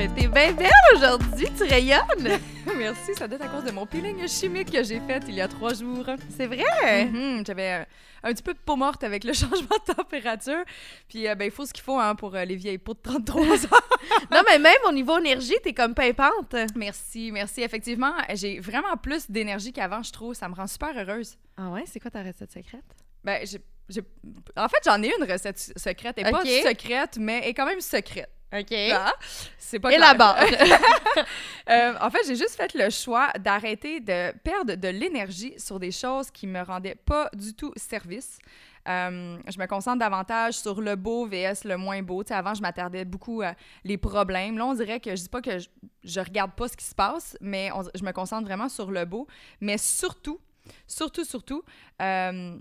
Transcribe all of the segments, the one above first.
Mais t'es bien belle aujourd'hui, tu rayonnes. Merci, ça doit être à cause de mon peeling chimique que j'ai fait il y a trois jours. C'est vrai? Mhm, J'avais un petit peu de peau morte avec le changement de température. Puis, euh, ben, il faut ce qu'il faut hein, pour euh, les vieilles peaux de 33 ans. non, mais même au niveau énergie, t'es comme pimpante. merci, merci. Effectivement, j'ai vraiment plus d'énergie qu'avant, je trouve. Ça me rend super heureuse. Ah ouais, c'est quoi ta recette secrète? Ben, j'ai. En fait, j'en ai une recette secrète. Elle est pas secrète, mais elle est quand même secrète. OK. Ah, c'est pas Et clair. là-bas. Euh, en fait, j'ai juste fait le choix d'arrêter de perdre de l'énergie sur des choses qui me rendaient pas du tout service. Euh, je me concentre davantage sur le beau vs le moins beau. Tu sais, avant, je m'attardais beaucoup à les problèmes. Là, on dirait que je dis pas que je, je regarde pas ce qui se passe, mais on- je me concentre vraiment sur le beau. Mais surtout, surtout, surtout, euh,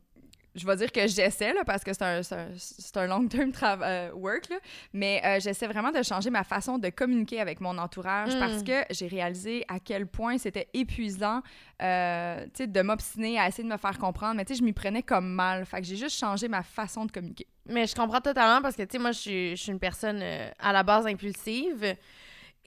je vais dire que j'essaie, là, parce que c'est un, long-term euh, work, là, mais euh, j'essaie vraiment de changer ma façon de communiquer avec mon entourage Mm. parce que j'ai réalisé à quel point c'était épuisant euh, de m'obstiner à essayer de me faire comprendre, mais tu sais, je m'y prenais comme mal. Fait que j'ai juste changé ma façon de communiquer. Mais je comprends totalement parce que, tu sais, moi, je suis, je suis une personne euh, à la base impulsive.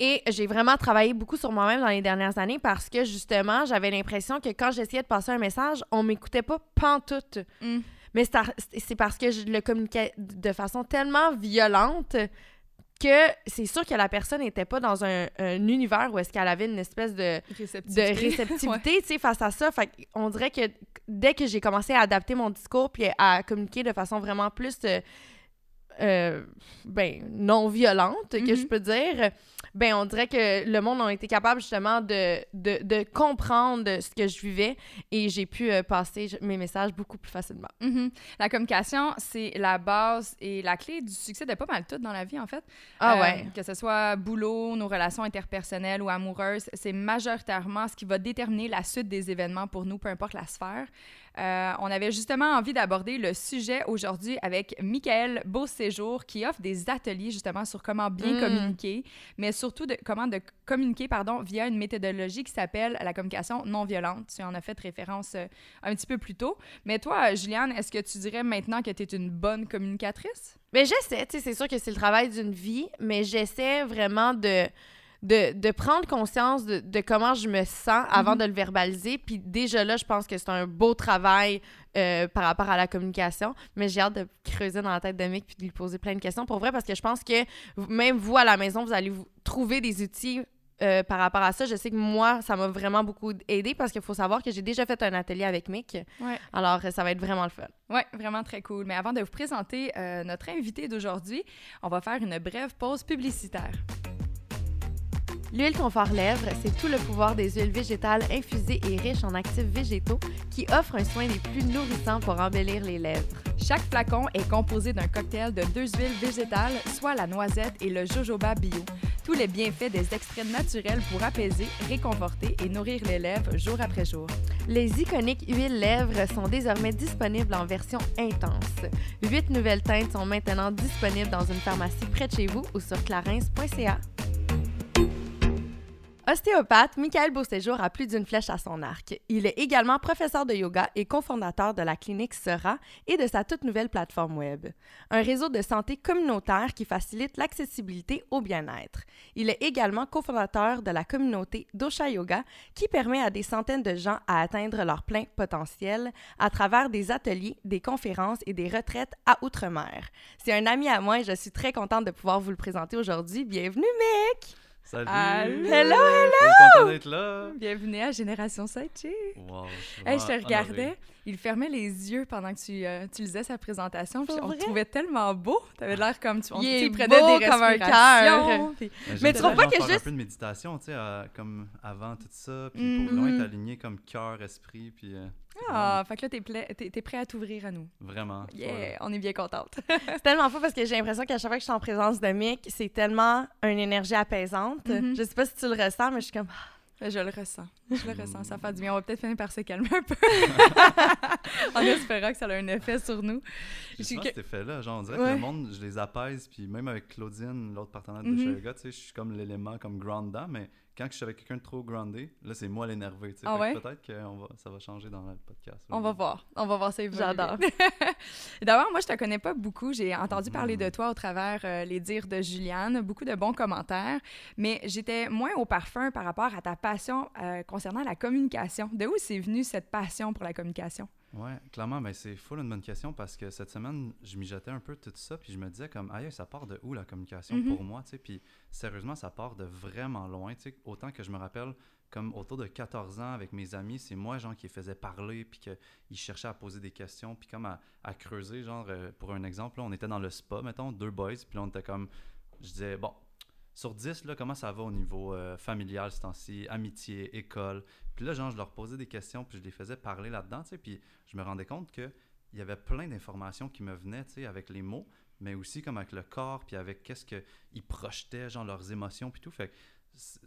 Et j'ai vraiment travaillé beaucoup sur moi-même dans les dernières années parce que, justement, j'avais l'impression que quand j'essayais de passer un message, on m'écoutait pas pantoute. Mm. Mais c'est ar- c'est parce que je le communiquais de façon tellement violente que c'est sûr que la personne n'était pas dans un, un univers où est-ce qu'elle avait une espèce de, de Réceptivité. réceptivité, tu sais, face à ça. Fait on dirait que dès que j'ai commencé à adapter mon discours puis à communiquer de façon vraiment plus euh, euh, ben, non violente, que Mhm. je peux dire, ben, on dirait que le monde a été capable justement de, de, de comprendre ce que je vivais et j'ai pu euh, passer mes messages beaucoup plus facilement. Mhm. La communication, c'est la base et la clé du succès de pas mal tout dans la vie, en fait. Ah Euh, ouais. Que ce soit boulot, nos relations interpersonnelles ou amoureuses, c'est majoritairement ce qui va déterminer la suite des événements pour nous, peu importe la sphère. Euh, on avait justement envie d'aborder le sujet aujourd'hui avec Michael Beauséjour qui offre des ateliers justement sur comment bien Mm. communiquer, mais surtout de comment de communiquer pardon via une méthodologie qui s'appelle la communication non violente. Tu en as fait référence euh, un petit peu plus tôt. Mais toi, Juliane, est-ce que tu dirais maintenant que tu es une bonne communicatrice? Mais j'essaie, tu sais, c'est sûr que c'est le travail d'une vie, mais j'essaie vraiment de, de, de prendre conscience de, de comment je me sens avant Mhm. de le verbaliser. Puis déjà là, je pense que c'est un beau travail euh, par rapport à la communication. Mais j'ai hâte de creuser dans la tête de Mick puis de lui poser plein de questions. Pour vrai, parce que je pense que même vous, à la maison, vous allez vous trouver des outils euh, par rapport à ça. Je sais que moi, ça m'a vraiment beaucoup aidé parce qu'il faut savoir que j'ai déjà fait un atelier avec Mick. Ouais. Alors, ça va être vraiment le fun. Oui, vraiment très cool. Mais avant de vous présenter euh, notre invité d'aujourd'hui, on va faire une brève pause publicitaire. L'huile confort lèvres, c'est tout le pouvoir des huiles végétales infusées et riches en actifs végétaux qui offrent un soin des plus nourrissants pour embellir les lèvres. Chaque flacon est composé d'un cocktail de deux huiles végétales, soit la noisette et le jojoba bio. Tous les bienfaits des extraits naturels pour apaiser, réconforter et nourrir les lèvres jour après jour. Les iconiques huiles lèvres sont désormais disponibles en version intense. Huit nouvelles teintes sont maintenant disponibles dans une pharmacie près de chez vous ou sur clarins.ca. Ostéopathe, Michael Beauséjour a plus d'une flèche à son arc. Il est également professeur de yoga et cofondateur de la clinique Sera et de sa toute nouvelle plateforme web. Un réseau de santé communautaire qui facilite l'accessibilité au bien-être. Il est également cofondateur de la communauté Dosha Yoga qui permet à des centaines de gens à atteindre leur plein potentiel à travers des ateliers, des conférences et des retraites à Outre-mer. C'est un ami à moi et je suis très contente de pouvoir vous le présenter aujourd'hui. Bienvenue, Mick! Salut! Allô! Hello, hello! Je suis content d'être là! Bienvenue à Génération Sidechick. Wow, Hey, je te regardais, honoré. Il fermait les yeux pendant que tu, euh, tu lisais sa présentation. Puis Pour on vrai? te trouvait tellement beau. T'avais l'air comme tu, on, Il tu prenait beau des comme un cœur. puis- Mais j'essaie tu trouves pas que juste- un peu de méditation, tu sais, euh, comme avant tout ça, puis Mm. pour vraiment Mhm. être aligné comme cœur, esprit, puis euh, Ah, fait que là, t'es, pla- t'es- t'es prêt à t'ouvrir à nous. vraiment, vraiment. Yeah, on est bien contente. C'est tellement fou parce que j'ai l'impression qu'à chaque fois que je suis en présence de Mick, c'est tellement une énergie apaisante. Mhm. Je sais pas si tu le ressens, mais je suis comme. Je le ressens. Je le ressens. Ça fait du bien. On va peut-être finir par se calmer un peu. en espérant que ça a un effet sur nous. J'ai Je- souvent que- cet effet-là, genre on dirait Ouais. que le monde, je les apaise, puis même avec Claudine, l'autre partenaire de Mhm. Shayoga, tu sais, je suis comme l'élément comme grandant, mais quand je suis avec quelqu'un de trop groundé, là c'est moi l'énervé. Ah ouais? Peut-être que on va, ça va changer dans le podcast. On va voir. On va voir ça. J'adore. D'abord, moi, je te connais pas beaucoup. J'ai entendu Mhm. parler de toi au travers euh, les dires de Juliane. Beaucoup de bons commentaires. Mais j'étais moins au parfum par rapport à ta passion euh, concernant la communication. De où c'est venu cette passion pour la communication? Ouais, clairement, ben c'est full une bonne question parce que cette semaine, je mijotais un peu tout ça, puis je me disais comme, aïe, ça part de où la communication Mhm. pour moi, tu sais, puis sérieusement, ça part de vraiment loin, tu sais, autant que je me rappelle, comme autour de 14 ans avec mes amis, c'est moi, genre, qui les faisais parler, puis qu'ils cherchaient à poser des questions, puis comme à, à creuser, genre, euh, pour un exemple, là, on était dans le spa, mettons, deux boys, puis là, on était comme, je disais, bon, sur 10, là, comment ça va au niveau euh, familial ce temps-ci, amitié, école? Puis là, genre, je leur posais des questions, puis je les faisais parler là-dedans, tu sais, puis je me rendais compte que il y avait plein d'informations qui me venaient, tu sais, avec les mots, mais aussi comme avec le corps, puis avec qu'est-ce qu'ils projetaient, genre leurs émotions, puis tout. Que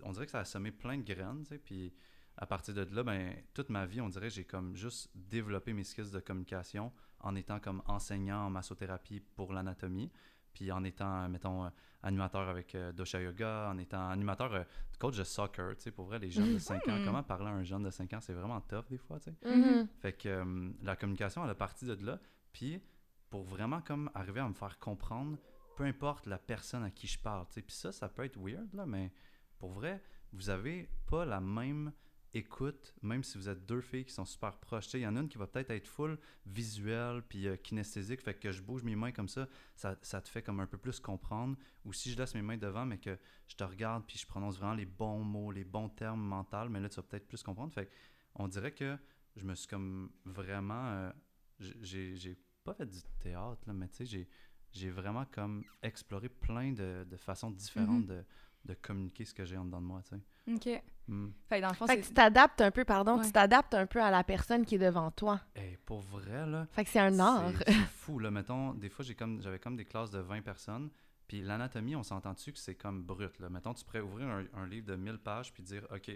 on dirait que ça a semé plein de graines, tu sais, puis à partir de là, ben, toute ma vie, on dirait, j'ai comme juste développé mes skills de communication en étant comme enseignant en massothérapie pour l'anatomie, puis en étant, mettons, euh, animateur avec euh, Dosha Yoga, en étant animateur, euh, coach de soccer, tu sais, pour vrai, les jeunes de 5 ans, comment parler à un jeune de 5 ans, c'est vraiment tough des fois, tu sais. Mhm. Fait que euh, la communication, elle a parti de là. Puis pour vraiment comme arriver à me faire comprendre, peu importe la personne à qui je parle. tu sais. Puis ça, ça peut être weird, là, mais pour vrai, vous avez pas la même écoute, même si vous êtes deux filles qui sont super proches. Il y en a une qui va peut-être être full visuelle puis euh, kinesthésique, fait que je bouge mes mains comme ça, ça, ça te fait comme un peu plus comprendre. Ou si je laisse mes mains devant, mais que je te regarde puis je prononce vraiment les bons mots, les bons termes mentaux, mais là, tu vas peut-être plus comprendre. Fait on dirait que je me suis comme vraiment. euh, j'ai pas fait du théâtre, là, mais tu sais, j'ai- vraiment comme exploré plein de, de façons différentes Mhm. de, de communiquer ce que j'ai en dedans de moi, tu sais. OK. Hmm. Fait que dans le fond, Fait que c'est... tu t'adaptes un peu, pardon, Ouais. tu t'adaptes un peu à la personne qui est devant toi. Hey, pour vrai, là. Fait que c'est un art. c'est- fou, là. Mettons, des fois, j'ai comme, j'avais comme des classes de 20 personnes. Puis l'anatomie, on s'entend-tu que c'est comme brut, là? Mettons, tu pourrais ouvrir un, un livre de 1000 pages puis dire, OK,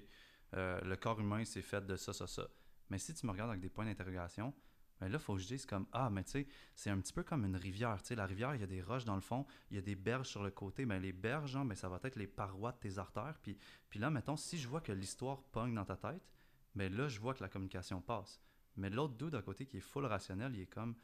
euh, le corps humain, c'est fait de ça, ça, ça. Mais si tu me regardes avec des points d'interrogation, ben là, il faut que je dise comme, ah, mais tu sais, c'est un petit peu comme une rivière. Tu sais, la rivière, il y a des roches dans le fond, il y a des berges sur le côté. Ben les berges, genre, ben, ça va être les parois de tes artères. Puis, puis là, mettons, si je vois que l'histoire pogne dans ta tête, ben là, je vois que la communication passe. Mais l'autre dude à côté qui est full rationnel, il est comme.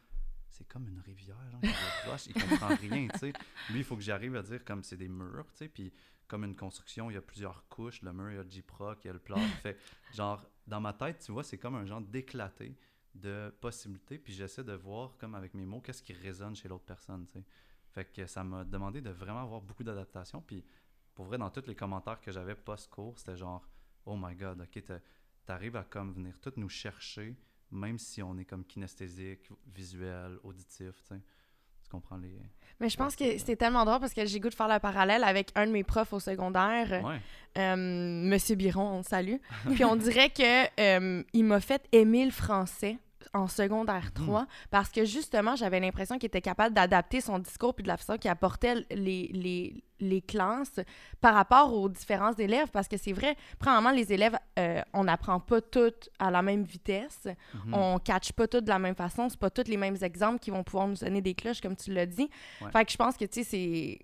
C'est comme une rivière, genre, il des roches, il comprend rien, tu sais. Lui, il faut que j'arrive à dire comme c'est des murs, tu sais, puis comme une construction, il y a plusieurs couches, le mur, il y a le J-Proc, il y a le plat, fait genre, dans ma tête, tu vois, c'est comme un genre d'éclaté de possibilités, puis j'essaie de voir, comme avec mes mots, qu'est-ce qui résonne chez l'autre personne, tu sais. Fait que ça m'a demandé de vraiment avoir beaucoup d'adaptation, puis pour vrai, dans tous les commentaires que j'avais post-cours, c'était genre, oh my god, ok, t'arrives à comme venir tout nous chercher, même si on est comme kinesthésique, visuel, auditif, tu sais. Tu comprends les... Mais je pense que c'était tellement drôle parce que j'ai goût de faire le parallèle avec un de mes profs au secondaire, Ouais. euh, Monsieur Biron, on le salue. Puis on dirait que euh, il m'a fait aimer le français en secondaire 3 parce que justement, j'avais l'impression qu'il était capable d'adapter son discours puis de la façon qu'il apportait les, les, les classes par rapport aux différences d'élèves parce que c'est vrai, premièrement, les élèves, euh, on n'apprend pas toutes à la même vitesse. Mhm. On catch pas tout de la même façon. C'est pas tous les mêmes exemples qui vont pouvoir nous donner des cloches, comme tu l'as dit. Ouais. Fait que je pense que, tu sais, c'est.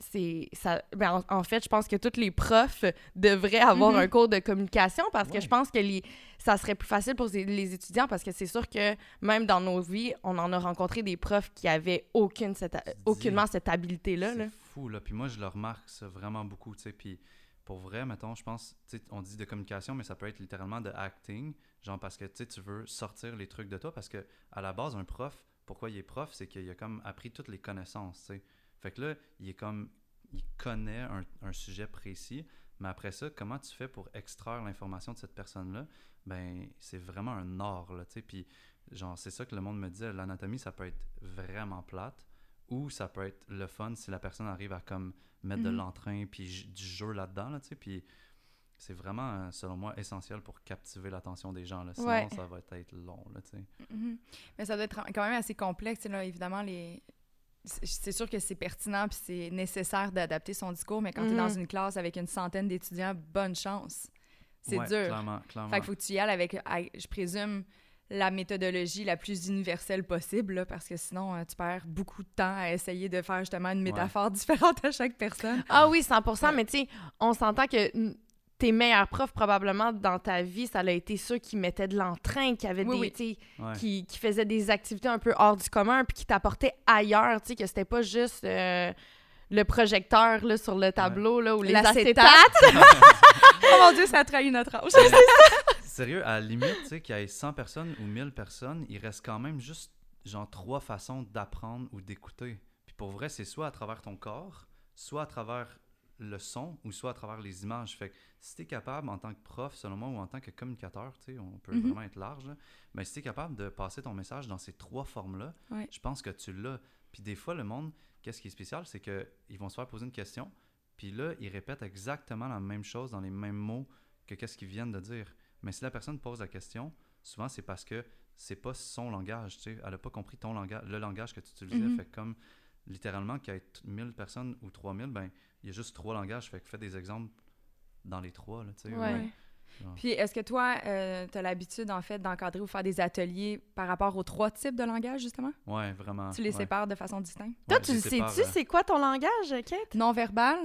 C'est ça ben, en, en fait je pense que tous les profs devraient avoir Mhm. un cours de communication parce que je pense que les, ça serait plus facile pour les- les étudiants parce que c'est sûr que même dans nos vies on en a rencontré des profs qui avaient aucune cette, dis- aucunement cette habileté là, C'est fou, là. Puis moi, je le remarque ça vraiment beaucoup, tu sais. Puis pour vrai, mettons, je pense, on dit de communication, mais ça peut être littéralement de acting. Genre parce que, tu tu veux sortir les trucs de toi. Parce que, à la base, un prof, pourquoi il est prof, c'est qu'il a comme appris toutes les connaissances, tu sais. Fait que là, il est comme, il connaît un, un sujet précis. Mais après ça, comment tu fais pour extraire l'information de cette personne-là? Ben, c'est vraiment un art, là, tu sais. Puis genre, c'est ça que le monde me disait. L'anatomie, ça peut être vraiment plate ou ça peut être le fun si la personne arrive à comme mettre de Mhm. l'entrain puis du jeu là-dedans, là, tu sais. Puis c'est vraiment, selon moi, essentiel pour captiver l'attention des gens, là. Sinon, Ouais. ça va être long, là, tu sais. Mhm. Mais ça doit être quand même assez complexe. tu sais, Là, évidemment, les... c'est sûr que c'est pertinent puis c'est nécessaire d'adapter son discours, mais quand tu es dans Mhm. une classe avec une centaine d'étudiants, bonne chance. C'est Ouais, dur. Clairement, clairement. Fait qu'il faut que tu y ailles avec, je présume, la méthodologie la plus universelle possible, là, parce que sinon, euh, tu perds beaucoup de temps à essayer de faire justement une métaphore différente à chaque personne. Ah oui, 100 Ouais. mais tu sais, on s'entend que tes meilleurs profs, probablement, dans ta vie, ça a été ceux qui mettaient de l'entrain, qui avaient Oui, des, oui. Ouais. qui, qui faisaient des activités un peu hors du commun, puis qui t'apportaient ailleurs, tu sais, que c'était pas juste euh, le projecteur là, sur le tableau, là, ou les acétates. oh mon Dieu, ça trahit notre âge. Sérieux, à la limite, tu sais, qu'il y ait 100 personnes ou 1000 personnes, il reste quand même juste, genre, trois façons d'apprendre ou d'écouter. Puis pour vrai, c'est soit à travers ton corps, soit à travers le son, ou soit à travers les images. Fait que si t'es capable, en tant que prof, selon moi, ou en tant que communicateur, tu sais, on peut Mhm. vraiment être large, mais si t'es capable de passer ton message dans ces trois formes-là, Ouais. je pense que tu l'as. Puis des fois, le monde, qu'est-ce qui est spécial, c'est qu'ils vont se faire poser une question, puis là, ils répètent exactement la même chose dans les mêmes mots que qu'est-ce qu'ils viennent de dire. Mais si la personne pose la question, souvent c'est parce que c'est pas son langage, tu sais, elle a pas compris ton langage, le langage que tu utilisais. Mhm. Fait que comme littéralement qu'il y ait 1000 personnes ou 3000, ben il y a juste trois langages, fait que fais des exemples dans les trois, là, tu sais. Ouais. ou- Puis est-ce que toi, tu as l'habitude, en fait, d'encadrer ou faire des ateliers par rapport aux trois types de langage, justement? Ouais, vraiment. Tu les ouais. sépares de façon distincte? Toi, tu le sais-tu, euh, c'est quoi ton langage, Kate? Non-verbal?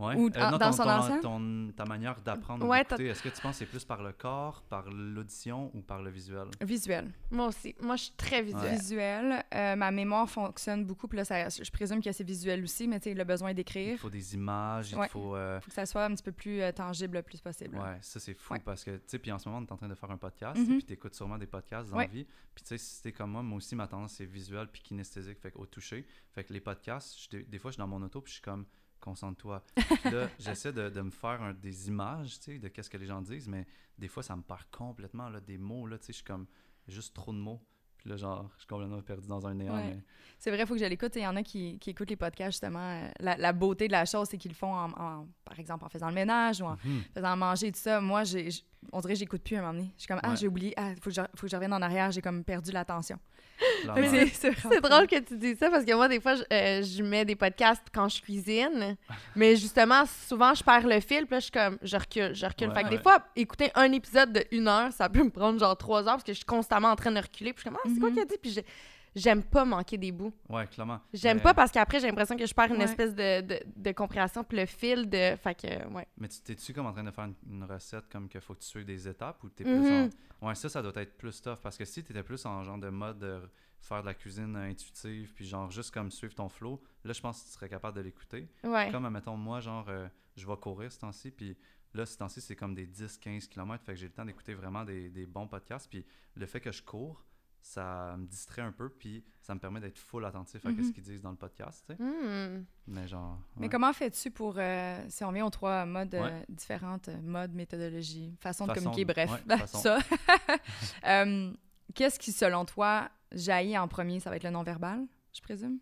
Ouais. Ou Euh, dans- non, dans ton- son ton- ton- ta manière d'apprendre Ouais, est-ce que tu penses que c'est plus par le corps, par l'audition ou par le visuel? Visuel. Moi aussi. Moi, je suis très visuelle. Visuel. Euh, ma mémoire fonctionne beaucoup. Puis là, ça- je présume que c'est visuel aussi, mais tu sais, le besoin Il d'écrire, faut des images, il faut... euh, faut que ça soit un petit peu plus euh, tangible le plus possible. Ouais, ça c'est fou parce que, tu sais, puis en ce moment, on est en train de faire un podcast, Mhm. puis tu écoutes sûrement des podcasts dans la vie. Puis tu sais, si t'es comme moi, moi aussi, ma tendance c'est visuel puis kinesthésique, fait au toucher. Fait que les podcasts, des fois, je suis dans mon auto puis je suis comme, concentre-toi. Là, j'essaie de, de me faire un- des images, tu sais, de qu'est-ce que les gens disent, mais des fois, ça me perd complètement, là, des mots, là, tu sais, je suis comme, juste trop de mots. Puis là, genre, je suis complètement perdu dans un néant, Ouais. mais... C'est vrai, il faut que je l'écoute. Il y en a qui, qui écoutent les podcasts, justement. euh, La, la beauté de la chose, c'est qu'ils le font, en, en- par exemple, en faisant le ménage ou en Mhm. faisant manger, tout ça. Moi, j'ai, on dirait que j'écoute plus à un moment donné. Je suis comme, ah, Ouais. j'ai oublié. Ah, faut que, je, faut que je revienne en arrière. J'ai comme perdu l'attention. C'est, drôle que tu dis ça parce que moi, des fois, je, euh, je mets des podcasts quand je cuisine. Mais justement, souvent, je perds le fil. Puis là, je suis comme, je recule, je recule. Ouais, fait que des fois, écouter un épisode de une heure, ça peut me prendre genre trois heures parce que je suis constamment en train de reculer. Puis je suis comme, ah, c'est quoi Mhm. qu'il a dit? Puis j'aime pas manquer des bouts. Ouais, clairement. J'aime Mais- pas parce qu'après, j'ai l'impression que je perds une Ouais. espèce de, de, de compréhension. Puis le fil de. Fait que, ouais. Mais tu t'es-tu comme en train de faire une, une recette comme qu'il faut que tu suives des étapes ou t'es plus en... Ouais, ça, ça doit être plus tough parce que si t'étais plus en genre de mode de faire de la cuisine intuitive puis genre juste comme suivre ton flow, là, je pense que tu serais capable de l'écouter. Ouais. Comme, admettons, moi, genre, euh, je vais courir ce temps-ci puis là, ce temps-ci, c'est comme des 10-15 km, fait que j'ai le temps d'écouter vraiment des, des bons podcasts puis le fait que je cours, ça me distrait un peu puis ça me permet d'être full attentif à Mhm. ce qu'ils disent dans le podcast, tu sais. Hmm. Mais genre... Mais comment fais-tu pour, euh, si on vient aux trois modes, euh, Ouais. différentes euh, modes, méthodologies, façon de communiquer, bref, ouais, façon. ça. Euh, Qu'est-ce qui, selon toi, jaillit en premier? Ça va être le non-verbal, je présume?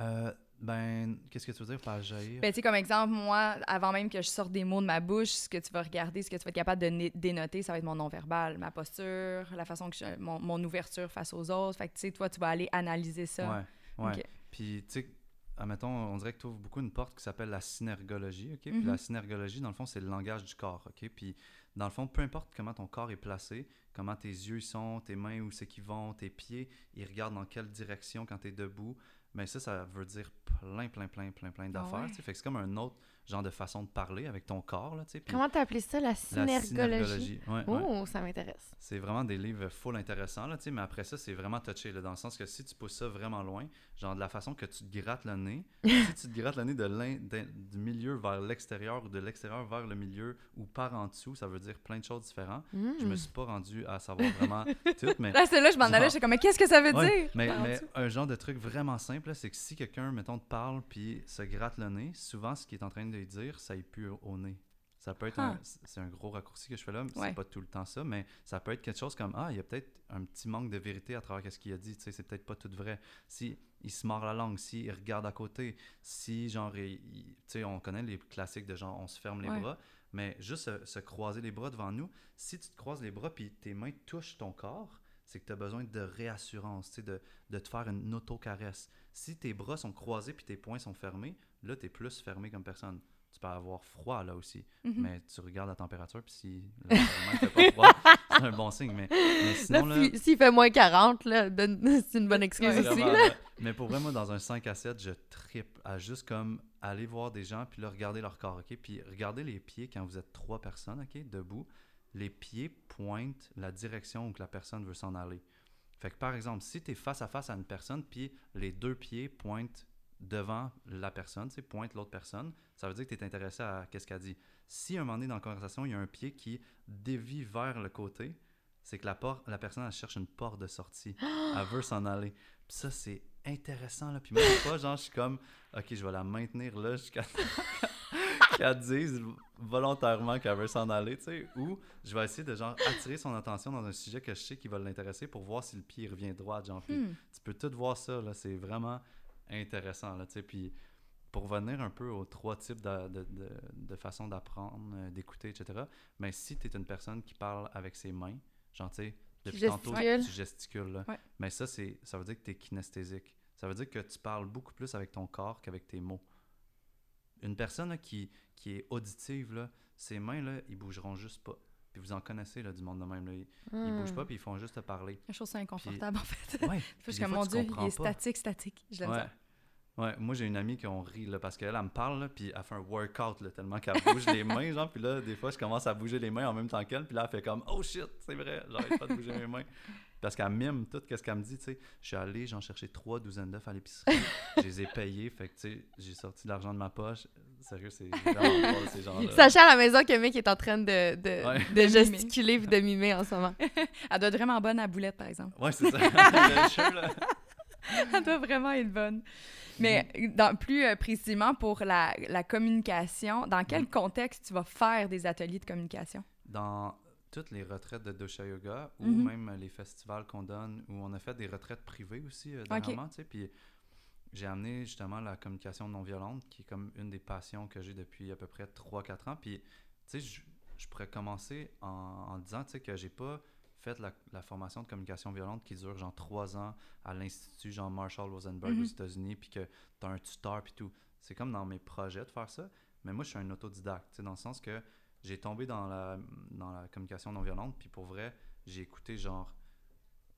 Euh, ben, qu'est-ce que tu veux dire par jaillir? Ben, tu sais, comme exemple, moi, avant même que je sorte des mots de ma bouche, ce que tu vas regarder, ce que tu vas être capable de dénoter, ça va être mon non-verbal, ma posture, la façon que je, mon, mon ouverture face aux autres. Fait que, tu sais, toi, tu vas aller analyser ça. Ouais, ouais. Puis, tu sais, admettons, on dirait que tu ouvres beaucoup une porte qui s'appelle la synergologie, OK? Puis Mhm. la synergologie, dans le fond, c'est le langage du corps, OK? Puis, dans le fond, peu importe comment ton corps est placé, comment tes yeux sont, tes mains où c'est qu'ils vont, tes pieds, ils regardent dans quelle direction quand tu es debout, mais ça, ça veut dire plein, plein, plein, plein, plein d'affaires, ouais. Fait que c'est comme un autre genre de façon de parler avec ton corps, là, Comment t'as appelé ça, la la synergologie? ouais. Oh, ça m'intéresse. C'est vraiment des livres full intéressants, là, mais après ça, c'est vraiment touché, là, dans le sens que si tu pousses ça vraiment loin, genre de la façon que tu te grattes le nez, si tu te grattes le nez de d'un- du milieu vers l'extérieur ou de l'extérieur vers le milieu ou par en dessous, ça veut dire plein de choses différentes. Je me Hmm. suis pas rendu à savoir vraiment tout, mais... Là, c'est là, je m'en allais, j'étais comme, mais qu'est-ce que ça veut Ouais, dire? mais, mais un genre de truc vraiment simple, là, c'est que si quelqu'un, mettons, te parle puis se gratte le nez, souvent, ce qu'il est en train de dire, ça y pue au- nez. Ça peut être Ah. un, c'est un gros raccourci que je fais là, mais Ouais. c'est pas tout le temps ça, mais ça peut être quelque chose comme ah, il y a peut-être un petit manque de vérité à travers ce qu'il a dit, tu sais, c'est peut-être pas tout vrai. Si il se mord la langue, si il regarde à côté, si genre tu sais, on connaît les classiques de genre on se ferme les Ouais. bras, mais juste se, se croiser les bras devant nous, si tu te croises les bras puis tes mains touchent ton corps, c'est que tu as besoin de réassurance, tu sais, de, de te faire une auto-caresse. Si tes bras sont croisés puis tes poings sont fermés, là, tu es plus fermé comme personne. Tu peux avoir froid là aussi, Mhm. mais tu regardes la température puis si le ne fait pas froid, c'est un bon signe. Mais, mais sinon, Là, là, si- s'il fait moins 40, là, donne- c'est une bonne excuse Ouais, aussi. Vraiment, là. là. Mais pour vrai, moi, dans un 5 à 7, je tripe à juste comme aller voir des gens, puis là, regarder leur corps, OK? Puis regardez les pieds quand vous êtes trois personnes, OK? Debout. Les pieds pointent la direction où que la personne veut s'en aller. Fait que, par exemple, si tu es face à face à une personne, puis les deux pieds pointent devant la personne, tu sais, pointent l'autre personne, ça veut dire que tu es intéressé à qu'est-ce qu'elle dit. Si à un moment donné dans la conversation, il y a un pied qui dévie vers le côté, c'est que la, porte, la personne, elle cherche une porte de sortie. elle veut s'en aller. Puis ça, c'est intéressant. Là. Puis moi, des fois, genre, je suis comme, OK, je vais la maintenir là jusqu'à qu'elle dise volontairement qu'elle veut s'en aller, tu sais. Ou je vais essayer de, genre, attirer son attention dans un sujet que je sais qui va l'intéresser pour voir si le pied revient droit, genre. Hmm. tu peux tout voir ça, là. C'est vraiment intéressant, là, tu sais. Puis pour revenir un peu aux trois types de, de, de, de façons d'apprendre, euh, d'écouter, etc., mais si tu es une personne qui parle avec ses mains, genre, tu sais, depuis tantôt, tu gesticules, là. Ouais. Mais ça, c'est, ça veut dire que tu es kinesthésique. Ça veut dire que tu parles beaucoup plus avec ton corps qu'avec tes mots. Une personne là, qui, qui est auditive, là, ses mains, là, ils bougeront juste pas. Puis vous en connaissez là, du monde de même. Là. Ils, ils bougent Hmm. pas, puis ils font juste te parler. Je trouve ça inconfortable, en fait. Ouais. Puis comme, fois, mon Dieu, il est statique, statique. Je l'aime Ouais. Ouais, moi j'ai une amie qui on rit là, parce qu'elle elle me parle là, puis elle fait un workout là, tellement qu'elle bouge les mains genre puis là des fois je commence à bouger les mains en même temps qu'elle puis là elle fait comme oh shit c'est vrai j'arrête pas de bouger mes mains parce qu'elle mime tout ce qu'elle me dit tu sais je suis allé j'en chercher trois douzaines d'œufs à l'épicerie je les ai payés fait que tu sais j'ai sorti de l'argent de ma poche sérieux c'est vraiment drôle ces gens là Sachez à la maison que Mick est en train de, de, Ouais. gesticuler et de mimer en ce moment. Elle doit être vraiment bonne à boulette, par exemple. ouais c'est ça Le jeu, là. Elle doit vraiment être bonne. Mais dans, plus euh, précisément pour la, la communication, dans quel Mhm. contexte tu vas faire des ateliers de communication? dans toutes les retraites de Dosha Yoga ou Mhm. même les festivals qu'on donne, où on a fait des retraites privées aussi euh, dernièrement, tu sais, puis j'ai amené justement la communication non violente, qui est comme une des passions que j'ai depuis à peu près 3-4 ans, puis tu sais, je, je pourrais commencer en, en disant, tu sais, que j'ai pas fait la, la formation de communication violente qui dure genre 3 ans à l'Institut Jean Marshall Rosenberg Mhm. aux États-Unis, puis que tu as un tuteur, puis tout. C'est comme dans mes projets de faire ça, mais moi, je suis un autodidacte, tu sais, dans le sens que j'ai tombé dans la, dans la communication non violente, puis pour vrai, j'ai écouté genre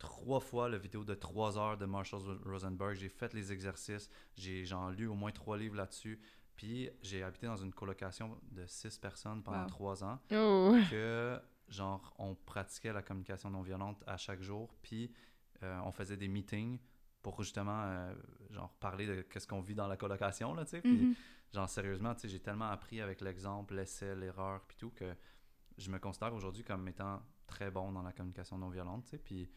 trois fois la vidéo de trois heures de Marshall Rosenberg, j'ai fait les exercices, j'ai lu au moins trois livres là-dessus, puis j'ai habité dans une colocation de six personnes pendant Wow. trois ans, Oh. que genre on pratiquait la communication non violente à chaque jour, puis euh, on faisait des meetings pour justement euh, genre parler de qu'est-ce qu'on vit dans la colocation là, tu sais, puis Mhm. genre sérieusement, tu sais, j'ai tellement appris avec l'exemple, l'essai, l'erreur, puis tout, que je me considère aujourd'hui comme étant très bon dans la communication non violente, tu sais, puis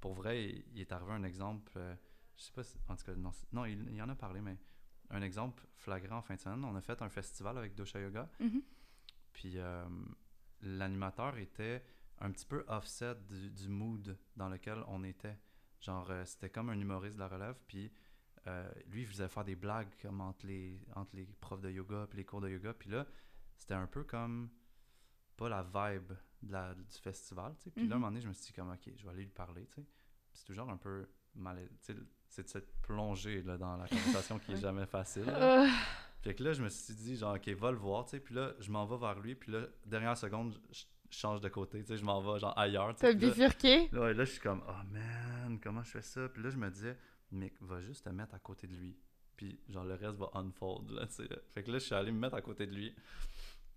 pour vrai, il, il est arrivé un exemple, euh, je sais pas, si- en tout cas, non, il, il en a parlé, mais un exemple flagrant en fin de semaine, on a fait un festival avec Dosha Yoga, Mhm. puis euh, l'animateur était un petit peu offset du, du mood dans lequel on était. Genre, euh, c'était comme un humoriste de la relève, puis euh, lui, il faisait faire des blagues comme entre les, entre les profs de yoga puis les cours de yoga. Puis là, c'était un peu comme pas la vibe de la- du festival, tu sais. Puis là, à un Mhm. moment donné, je me suis dit comme, OK, je vais aller lui parler, tu sais. C'est toujours un peu mal... Tu sais, c'est de se plonger là, dans la conversation qui est jamais facile. là. Euh, Fait que là, je me suis dit, genre, OK, va le voir, tu sais. Puis là, je m'en vais vers lui. Puis là, dernière seconde, je, change de côté, tu sais. Je m'en vais, genre, ailleurs, tu T'as là- bifurqué? Là, ouais, là, je suis comme, oh man, comment je fais ça? Puis là, je me disais, Mick, va juste te mettre à côté de lui. Puis, genre, le reste va unfold, là, tu sais. là. Fait que là, je suis allé me mettre à côté de lui.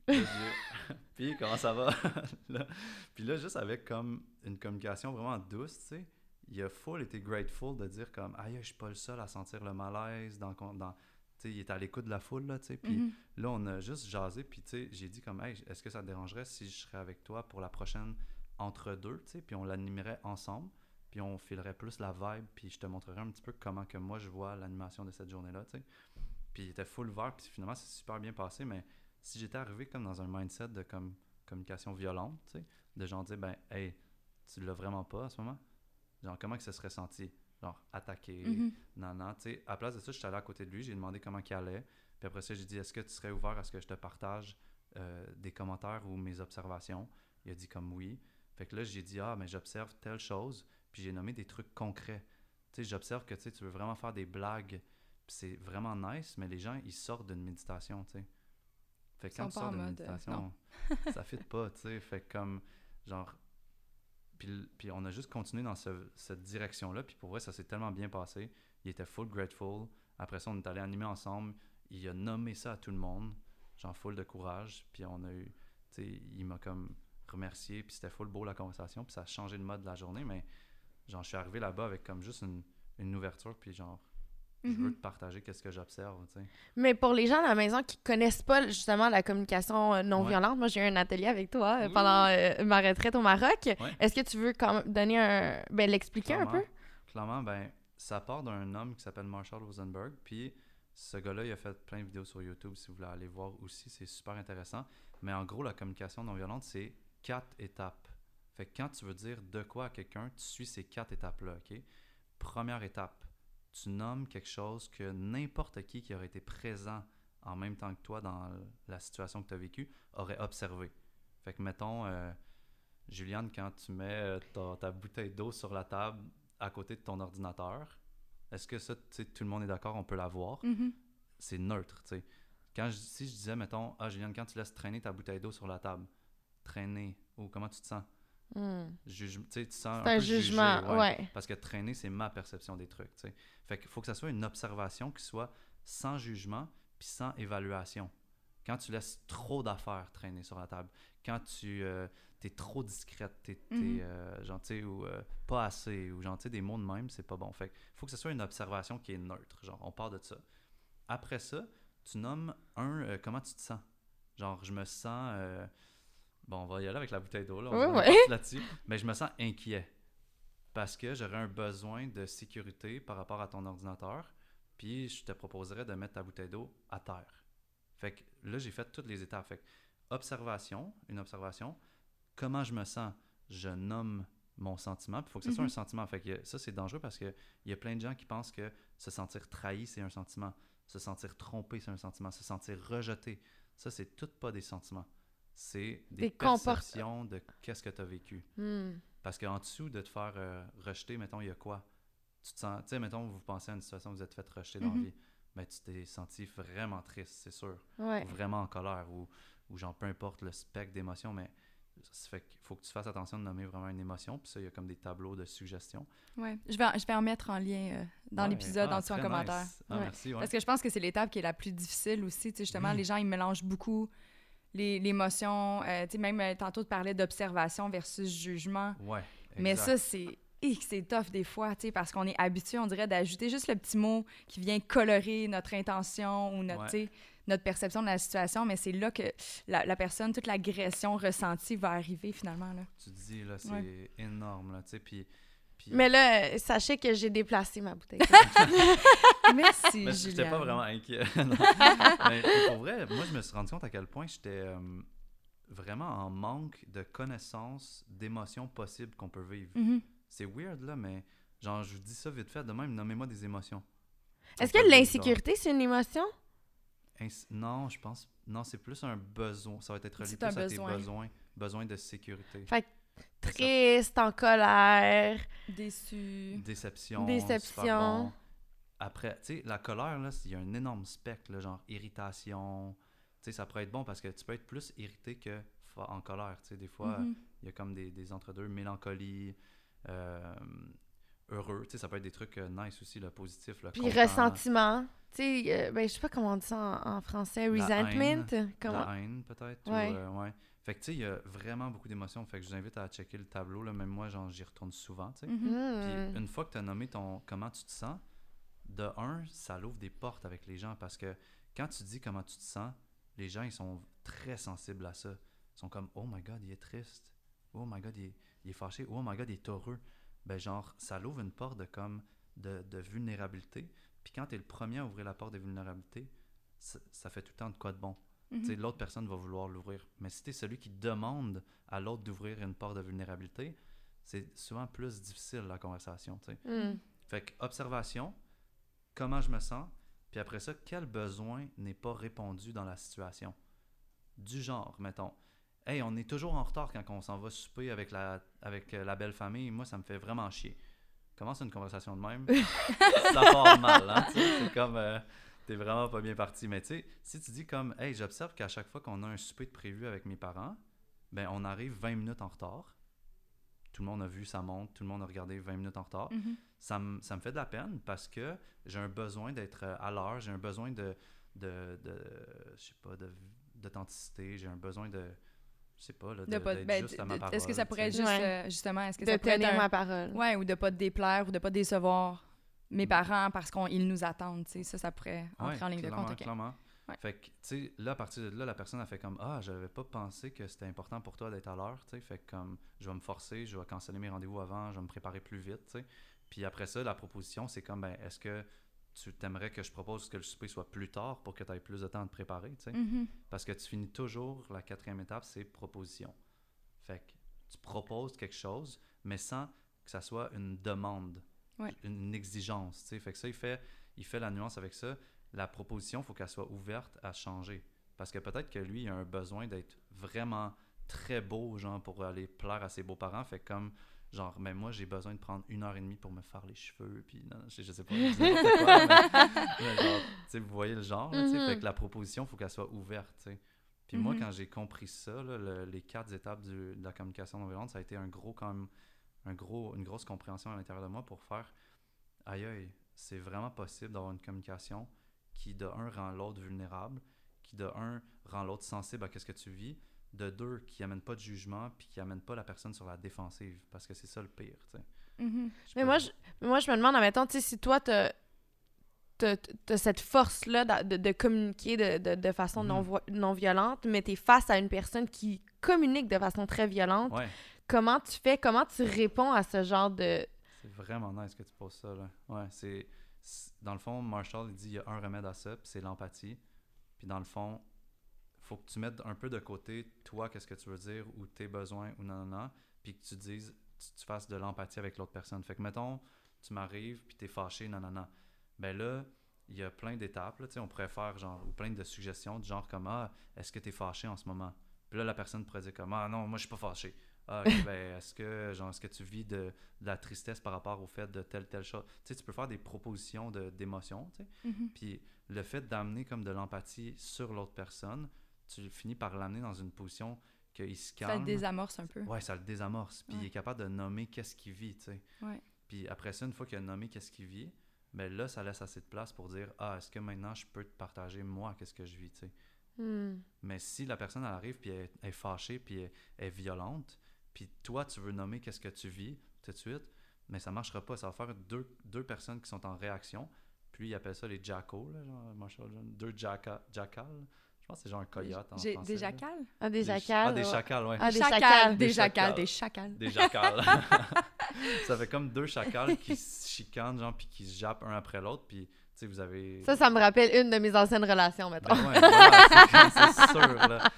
Puis, comment ça va? Là. Puis là, juste avec comme une communication vraiment douce, tu sais, il a full été grateful de dire comme, aïe, je suis pas le seul à sentir le malaise dans... dans tu sais, il est à l'écoute de la foule, là, tu sais. Puis Mhm. Là, on a juste jasé, puis tu sais, j'ai dit comme, hey, est-ce que ça te dérangerait si je serais avec toi pour la prochaine entre-deux, tu sais, puis on l'animerait ensemble, puis on filerait plus la vibe, puis je te montrerai un petit peu comment que moi je vois l'animation de cette journée-là, tu sais. Puis il était full ouvert, puis finalement, c'est super bien passé, mais si j'étais arrivé comme dans un mindset de comme communication violente, de genre dire, ben, hey, tu l'as vraiment pas à ce moment, genre, comment que ça serait senti? Genre, attaqué, Mhm. non, non, tu sais, à la place de ça, je suis allé à côté de lui, j'ai demandé comment il allait, puis après ça, j'ai dit, est-ce que tu serais ouvert à ce que je te partage euh, des commentaires ou mes observations? Il a dit comme oui. Fait que là, j'ai dit, ah, mais j'observe telle chose, puis j'ai nommé des trucs concrets. Tu sais, j'observe que tu veux vraiment faire des blagues, puis c'est vraiment nice, mais les gens, ils sortent d'une méditation, tu sais. Fait que quand tu sors mode, euh, méditation, ça fit pas, tu sais. Fait comme, genre, puis, puis on a juste continué dans ce- cette direction-là, puis pour vrai, ça s'est tellement bien passé. Il était full grateful. Après ça, on est allé animer ensemble. Il a nommé ça à tout le monde, genre full de courage. Puis on a eu, tu sais, il m'a comme remercié, puis c'était full beau la conversation, puis ça a changé le mode de la journée, mais genre, je suis arrivé là-bas avec comme juste une, une ouverture, puis genre, je veux Mhm. te partager qu'est-ce que j'observe. Mais pour les gens à la maison qui connaissent pas justement la communication euh, non Ouais. violente, moi j'ai eu un atelier avec toi euh, Oui. pendant euh, ma retraite au Maroc. Ouais. Est-ce que tu veux quand même donner un ben l'expliquer un peu? Clairement. Clairement, ben, ça part d'un homme qui s'appelle Marshall Rosenberg. Puis ce gars-là, il a fait plein de vidéos sur YouTube si vous voulez aller voir aussi. C'est super intéressant. Mais en gros, la communication non violente, c'est quatre étapes. Fait que quand tu veux dire de quoi à quelqu'un, tu suis ces quatre étapes-là, OK? Première étape, tu nommes quelque chose que n'importe qui qui aurait été présent en même temps que toi dans la situation que tu as vécue aurait observé. Fait que mettons, euh, Juliane, quand tu mets euh, ta, ta bouteille d'eau sur la table à côté de ton ordinateur, est-ce que ça, tu sais, tout le monde est d'accord, on peut la voir? Mhm. C'est neutre, tu sais. Quand je, si je disais, mettons, ah Juliane, quand tu laisses traîner ta bouteille d'eau sur la table, traîner, ou comment tu te sens? Hmm. Juge, tu tu sens C'est un peu jugé, jugement, ouais. Parce que traîner, c'est ma perception des trucs, tu. Fait qu'il faut que ça soit une observation qui soit sans jugement puis sans évaluation. Quand tu laisses trop d'affaires traîner sur la table, quand tu es trop discrète, t'es, t'es, Mhm. euh, tu sais, ou euh, pas assez, ou tu sais, des mots de même, c'est pas bon. Fait qu'il faut que ce soit une observation qui est neutre. Genre, on part de ça. Après ça, tu nommes un, euh, comment tu te sens? Genre, je me sens... bon, on va y aller avec la bouteille d'eau, là. on ouais. là-dessus. Mais je me sens inquiet parce que j'aurais un besoin de sécurité par rapport à ton ordinateur, puis je te proposerais de mettre ta bouteille d'eau à terre. Fait que là, j'ai fait toutes les étapes. Fait que observation, une observation, comment je me sens, je nomme mon sentiment, puis il faut que ce soit Mhm. un sentiment. Fait que ça, c'est dangereux parce qu'il y a plein de gens qui pensent que se sentir trahi, c'est un sentiment. Se sentir trompé, c'est un sentiment. Se sentir rejeté, ça, c'est tout pas des sentiments. C'est des, Des perceptions de qu'est-ce que tu as vécu. Hmm. Parce qu'en dessous de te faire euh, rejeter, mettons, il y a quoi? Tu te sens, tu sais, mettons, vous pensez à une situation où vous êtes fait rejeter dans Mhm. la vie, mais tu t'es senti vraiment triste, c'est sûr, Ouais. ou vraiment en colère, ou, ou genre, peu importe le spectre d'émotions, mais ça fait qu'il faut que tu fasses attention de nommer vraiment une émotion, puis ça, il y a comme des tableaux de suggestions. Ouais. Je vais, en, je vais en mettre en lien euh, dans Ouais. l'épisode, Ah, en dessous en commentaire. nice. Ah, Ouais. merci, ouais. Parce que je pense que c'est l'étape qui est la plus difficile aussi. Tu sais, justement, Oui. les gens, ils mélangent beaucoup l'émotion. euh, tu sais, même euh, tantôt, tu parlais d'observation versus jugement. Ouais, Mais ça, c'est... c'est tough des fois, tu sais, parce qu'on est habitué, on dirait, d'ajouter juste le petit mot qui vient colorer notre intention ou notre, Ouais. notre perception de la situation, mais c'est là que la, la personne, toute l'agression ressentie va arriver finalement. Là. Tu dis, là, c'est Ouais. énorme, là, tu sais, puis... puis- Mais là, euh, sachez que j'ai déplacé ma bouteille. Merci, Mais j'étais pas vraiment inquiet. Non. mais pour vrai, moi, je me suis rendu compte à quel point j'étais euh, vraiment en manque de connaissances d'émotions possibles qu'on peut vivre. Mhm. C'est weird, là, mais genre, je vous dis ça vite fait, de même, nommez-moi des émotions. Est-ce que l'insécurité, c'est une émotion? ins- Non, je pense... Non, c'est plus un besoin. Ça va être relié C'est plus un à besoin. tes besoins. Besoin de sécurité. Fait. Triste, en colère. Déçu. Déception. Déception. bon. Après, tu sais, la colère, là, il y a un énorme spectre, là, genre irritation. Tu sais, ça pourrait être bon parce que tu peux être plus irrité que en colère. Tu sais, des fois, Mhm. il y a comme des, des entre-deux, mélancolie, euh, heureux. Tu sais, ça peut être des trucs euh, nice aussi, le positif, le Puis content, ressentiment. Tu sais, euh, ben, je sais pas comment on dit ça en, en français. La Resentment? Comment? La haine, peut-être. Ouais. ou, euh, ouais. Fait que, tu sais, il y a vraiment beaucoup d'émotions. Fait que je vous invite à checker le tableau. Là. Même moi, genre, j'y retourne souvent, tu sais. Mhm. Hmm. Puis une fois que tu as nommé ton comment tu te sens, de un, ça l'ouvre des portes avec les gens parce que quand tu dis comment tu te sens, les gens ils sont très sensibles à ça. Ils sont comme Oh my god, il est triste. Oh my god, il est, il est fâché. Oh my god, il est heureux. Ben genre, ça l'ouvre une porte de comme de, de vulnérabilité. Puis quand tu es le premier à ouvrir la porte de vulnérabilité, ça, ça fait tout le temps de quoi de bon. Mhm. L'autre personne va vouloir l'ouvrir. Mais si tu es celui qui demande à l'autre d'ouvrir une porte de vulnérabilité, c'est souvent plus difficile la conversation. Hmm. Fait que observation, comment je me sens, puis après ça, quel besoin n'est pas répondu dans la situation? Du genre, mettons, hey, on est toujours en retard quand on s'en va souper avec la, avec euh, la belle famille. Moi, ça me fait vraiment chier. Commence une conversation de même, ça part mal. Hein, c'est comme, euh, t'es vraiment pas bien parti. Mais tu sais, si tu dis comme, hey, j'observe qu'à chaque fois qu'on a un souper de prévu avec mes parents, ben on arrive 20 minutes en retard. Tout le monde a vu sa montre, tout le monde a regardé 20 minutes en retard Mhm. ça me, ça me fait de la peine parce que j'ai un besoin d'être euh, à l'heure, j'ai un besoin de, de, de je sais pas, de- d'authenticité, j'ai un besoin de, je sais pas, là, de, De pas- ben, juste à ma parole. Est-ce que ça pourrait être juste, Ouais. euh, justement, est-ce que De ça pourrait être tenir un- ma parole. Ouais, ou de pas te déplaire ou de pas décevoir mes parents parce qu'ils nous attendent, tu sais. Ça, ça pourrait entrer Ouais, en ligne de compte. ok. clairement. Ouais. Fait que, tu sais, là, à partir de là, la personne a fait comme Ah, j'avais pas pensé que c'était important pour toi d'être à l'heure, tu sais. Fait que, comme, je vais me forcer, je vais canceller mes rendez-vous avant, je vais me préparer plus vite, tu sais. Puis après ça, la proposition, c'est comme, ben, est-ce que tu t'aimerais que je propose que le souper soit plus tard pour que tu aies plus de temps à te préparer, tu sais? Mhm. Parce que tu finis toujours, la quatrième étape, c'est proposition. Fait que tu proposes quelque chose, mais sans que ça soit une demande, Ouais. une exigence. tu sais. Fait que ça, il fait, il fait la nuance avec ça. La proposition, il faut qu'elle soit ouverte à changer. Parce que peut-être que lui, il a un besoin d'être vraiment très beau, genre, pour aller plaire à ses beaux-parents. Fait comme, genre, mais moi, j'ai besoin de prendre une heure et demie pour me faire les cheveux, puis non, je, je sais pas, je dis n'importe quoi, mais- mais genre, tu sais, vous voyez le genre, là. Mhm. Fait que la proposition, il faut qu'elle soit ouverte. Puis moi, Mhm. quand j'ai compris ça, là, le- les quatre étapes du- de la communication non violente, ça a été un gros, quand même, un gros, une grosse compréhension à l'intérieur de moi pour faire aïe aïe, c'est vraiment possible d'avoir une communication qui, de un, rend l'autre vulnérable, qui, de un, rend l'autre sensible à ce que tu vis, de deux, qui amène pas de jugement, puis qui amène pas la personne sur la défensive, parce que c'est ça le pire, tu sais. Mhm. Je Mais moi, je, mais moi, je me demande, admettons, tu sais, si toi, t'as t'as cette force-là de, de communiquer de, de, de façon Mhm. non, violente, mais t'es face à une personne qui communique de façon très violente, Ouais, comment tu fais, comment tu réponds à ce genre de... c'est vraiment nice que tu poses ça, là. Ouais, c'est... Dans le fond, Marshall, il dit il y a un remède à ça, puis c'est l'empathie. Puis dans le fond, faut que tu mettes un peu de côté, toi, qu'est-ce que tu veux dire, ou tes besoins, ou non, non, puis que tu dises, tu, fasses de l'empathie avec l'autre personne. Fait que, mettons, tu m'arrives, puis t'es fâché, non, non, non. Ben là, il y a plein d'étapes, là, on pourrait faire, genre, ou plein de suggestions, du genre comme, ah, est-ce que t'es fâché en ce moment? Puis là, la personne pourrait dire comme, ah non, moi, je suis pas fâché. Ah, ben, est-ce que, genre, est-ce que tu vis de, de la tristesse par rapport au fait de telle, telle chose? Tu sais, tu peux faire des propositions de- d'émotions, tu sais. Mhm. Puis le fait d'amener comme de l'empathie sur l'autre personne, tu finis par l'amener dans une position qu'il se Ça calme. le désamorce un peu. Ouais, ça le désamorce. Puis il est capable de nommer qu'est-ce qu'il vit, tu sais. Ouais. Puis après ça, une fois qu'il a nommé qu'est-ce qu'il vit, ben là, ça laisse assez de place pour dire Ah, est-ce que maintenant je peux te partager moi qu'est-ce que je vis, tu sais. Hmm. Mais si la personne elle arrive puis elle, elle est fâchée puis elle, elle est violente, puis toi tu veux nommer qu'est-ce que tu vis tout de suite, mais ça marchera pas. Ça va faire deux, deux personnes qui sont en réaction. Puis il appelle ça les jackals, là, genre Marshall John. Deux jacka, jackals. Je pense que c'est genre un coyote en français. des là. jacals? Ah, des jacals. Ah, des chacals, ouais. Ah, des Chacals. Des chacals. des chacals. Des jackals. ça fait comme deux chacals qui se chicanent, genre, puis qui se jappent un après l'autre. Puis, vous avez. Ça, ça me rappelle une de mes anciennes relations, mettons. Ben ouais, voilà, c'est sûr, là.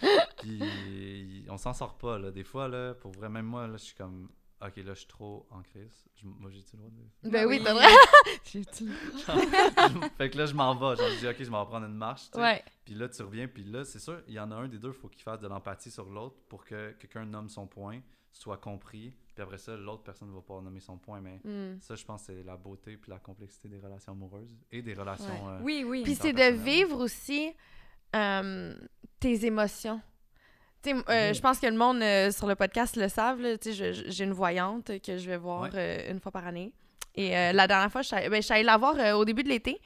Puis, on s'en sort pas, là. Des fois, là, pour vrai, même moi, là, je suis comme, OK, là, je suis trop en crise. Je- moi, j'ai-tu le droit de... Ben oui, t'as vrai. fait que là, je m'en vais. Genre, je dis, OK, je m'en vais prendre une marche, tu sais. Ouais. Puis là, tu reviens, puis là, c'est sûr, il y en a un des deux, il faut qu'il fasse de l'empathie sur l'autre pour que quelqu'un nomme son point, soit compris, puis après ça, l'autre personne va pouvoir nommer son point. Mais Hmm. ça, je pense, c'est la beauté puis la complexité des relations amoureuses et des relations. Ouais. euh, Oui, oui. Puis c'est de vivre aussi euh, tes émotions. Tu sais, euh, je pense que le monde euh, sur le podcast le savent. j'ai une voyante que je vais voir Ouais. euh, une fois par année. Et euh, la dernière fois, je suis allée- ben, allée la voir euh, au début de l'été.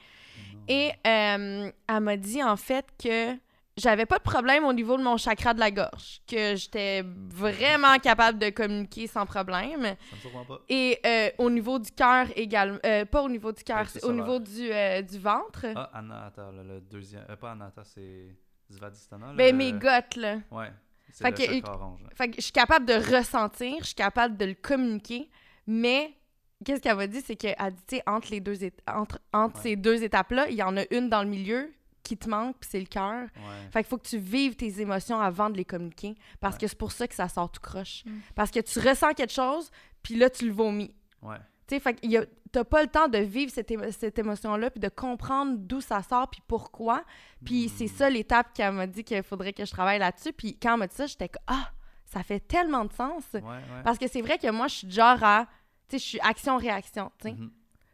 non. Et euh, elle m'a dit en fait que j'avais pas de problème au niveau de mon chakra de la gorge, que j'étais vraiment capable de communiquer sans problème. Ça me surprend pas. Et euh, au niveau du cœur également, euh, pas au niveau du cœur, c'est au niveau du, euh, du ventre. Ah, Anahata, le, le deuxième. Pas Anahata, c'est Svadhisthana. ben le- mes gouttes là. Ouais. C'est Fait le que- chakra orange. là. Fait que je suis capable de ressentir, je suis capable de le communiquer, mais qu'est-ce qu'elle m'a dit, c'est qu'elle dit, tu sais, entre, les deux entre, entre Ouais. ces deux étapes-là, il y en a une dans le milieu qui te manque, puis c'est le cœur. Ouais. Fait qu'il faut que tu vives tes émotions avant de les communiquer. Parce Ouais. que c'est pour ça que ça sort tout croche. Mm. Parce que tu ressens quelque chose, puis là, tu le vomis. Ouais. Tu sais, fait qu'il y a- t'as pas le temps de vivre cette, émo- cette émotion-là, puis de comprendre d'où ça sort, puis pourquoi. Puis Mm. c'est ça l'étape qu'elle m'a dit qu'il faudrait que je travaille là-dessus. Puis quand elle m'a dit ça, j'étais comme Ah, ça fait tellement de sens. Ouais, ouais. Parce que c'est vrai que moi, je suis genre à. Tu sais, je suis action-réaction, tu sais. Mhm.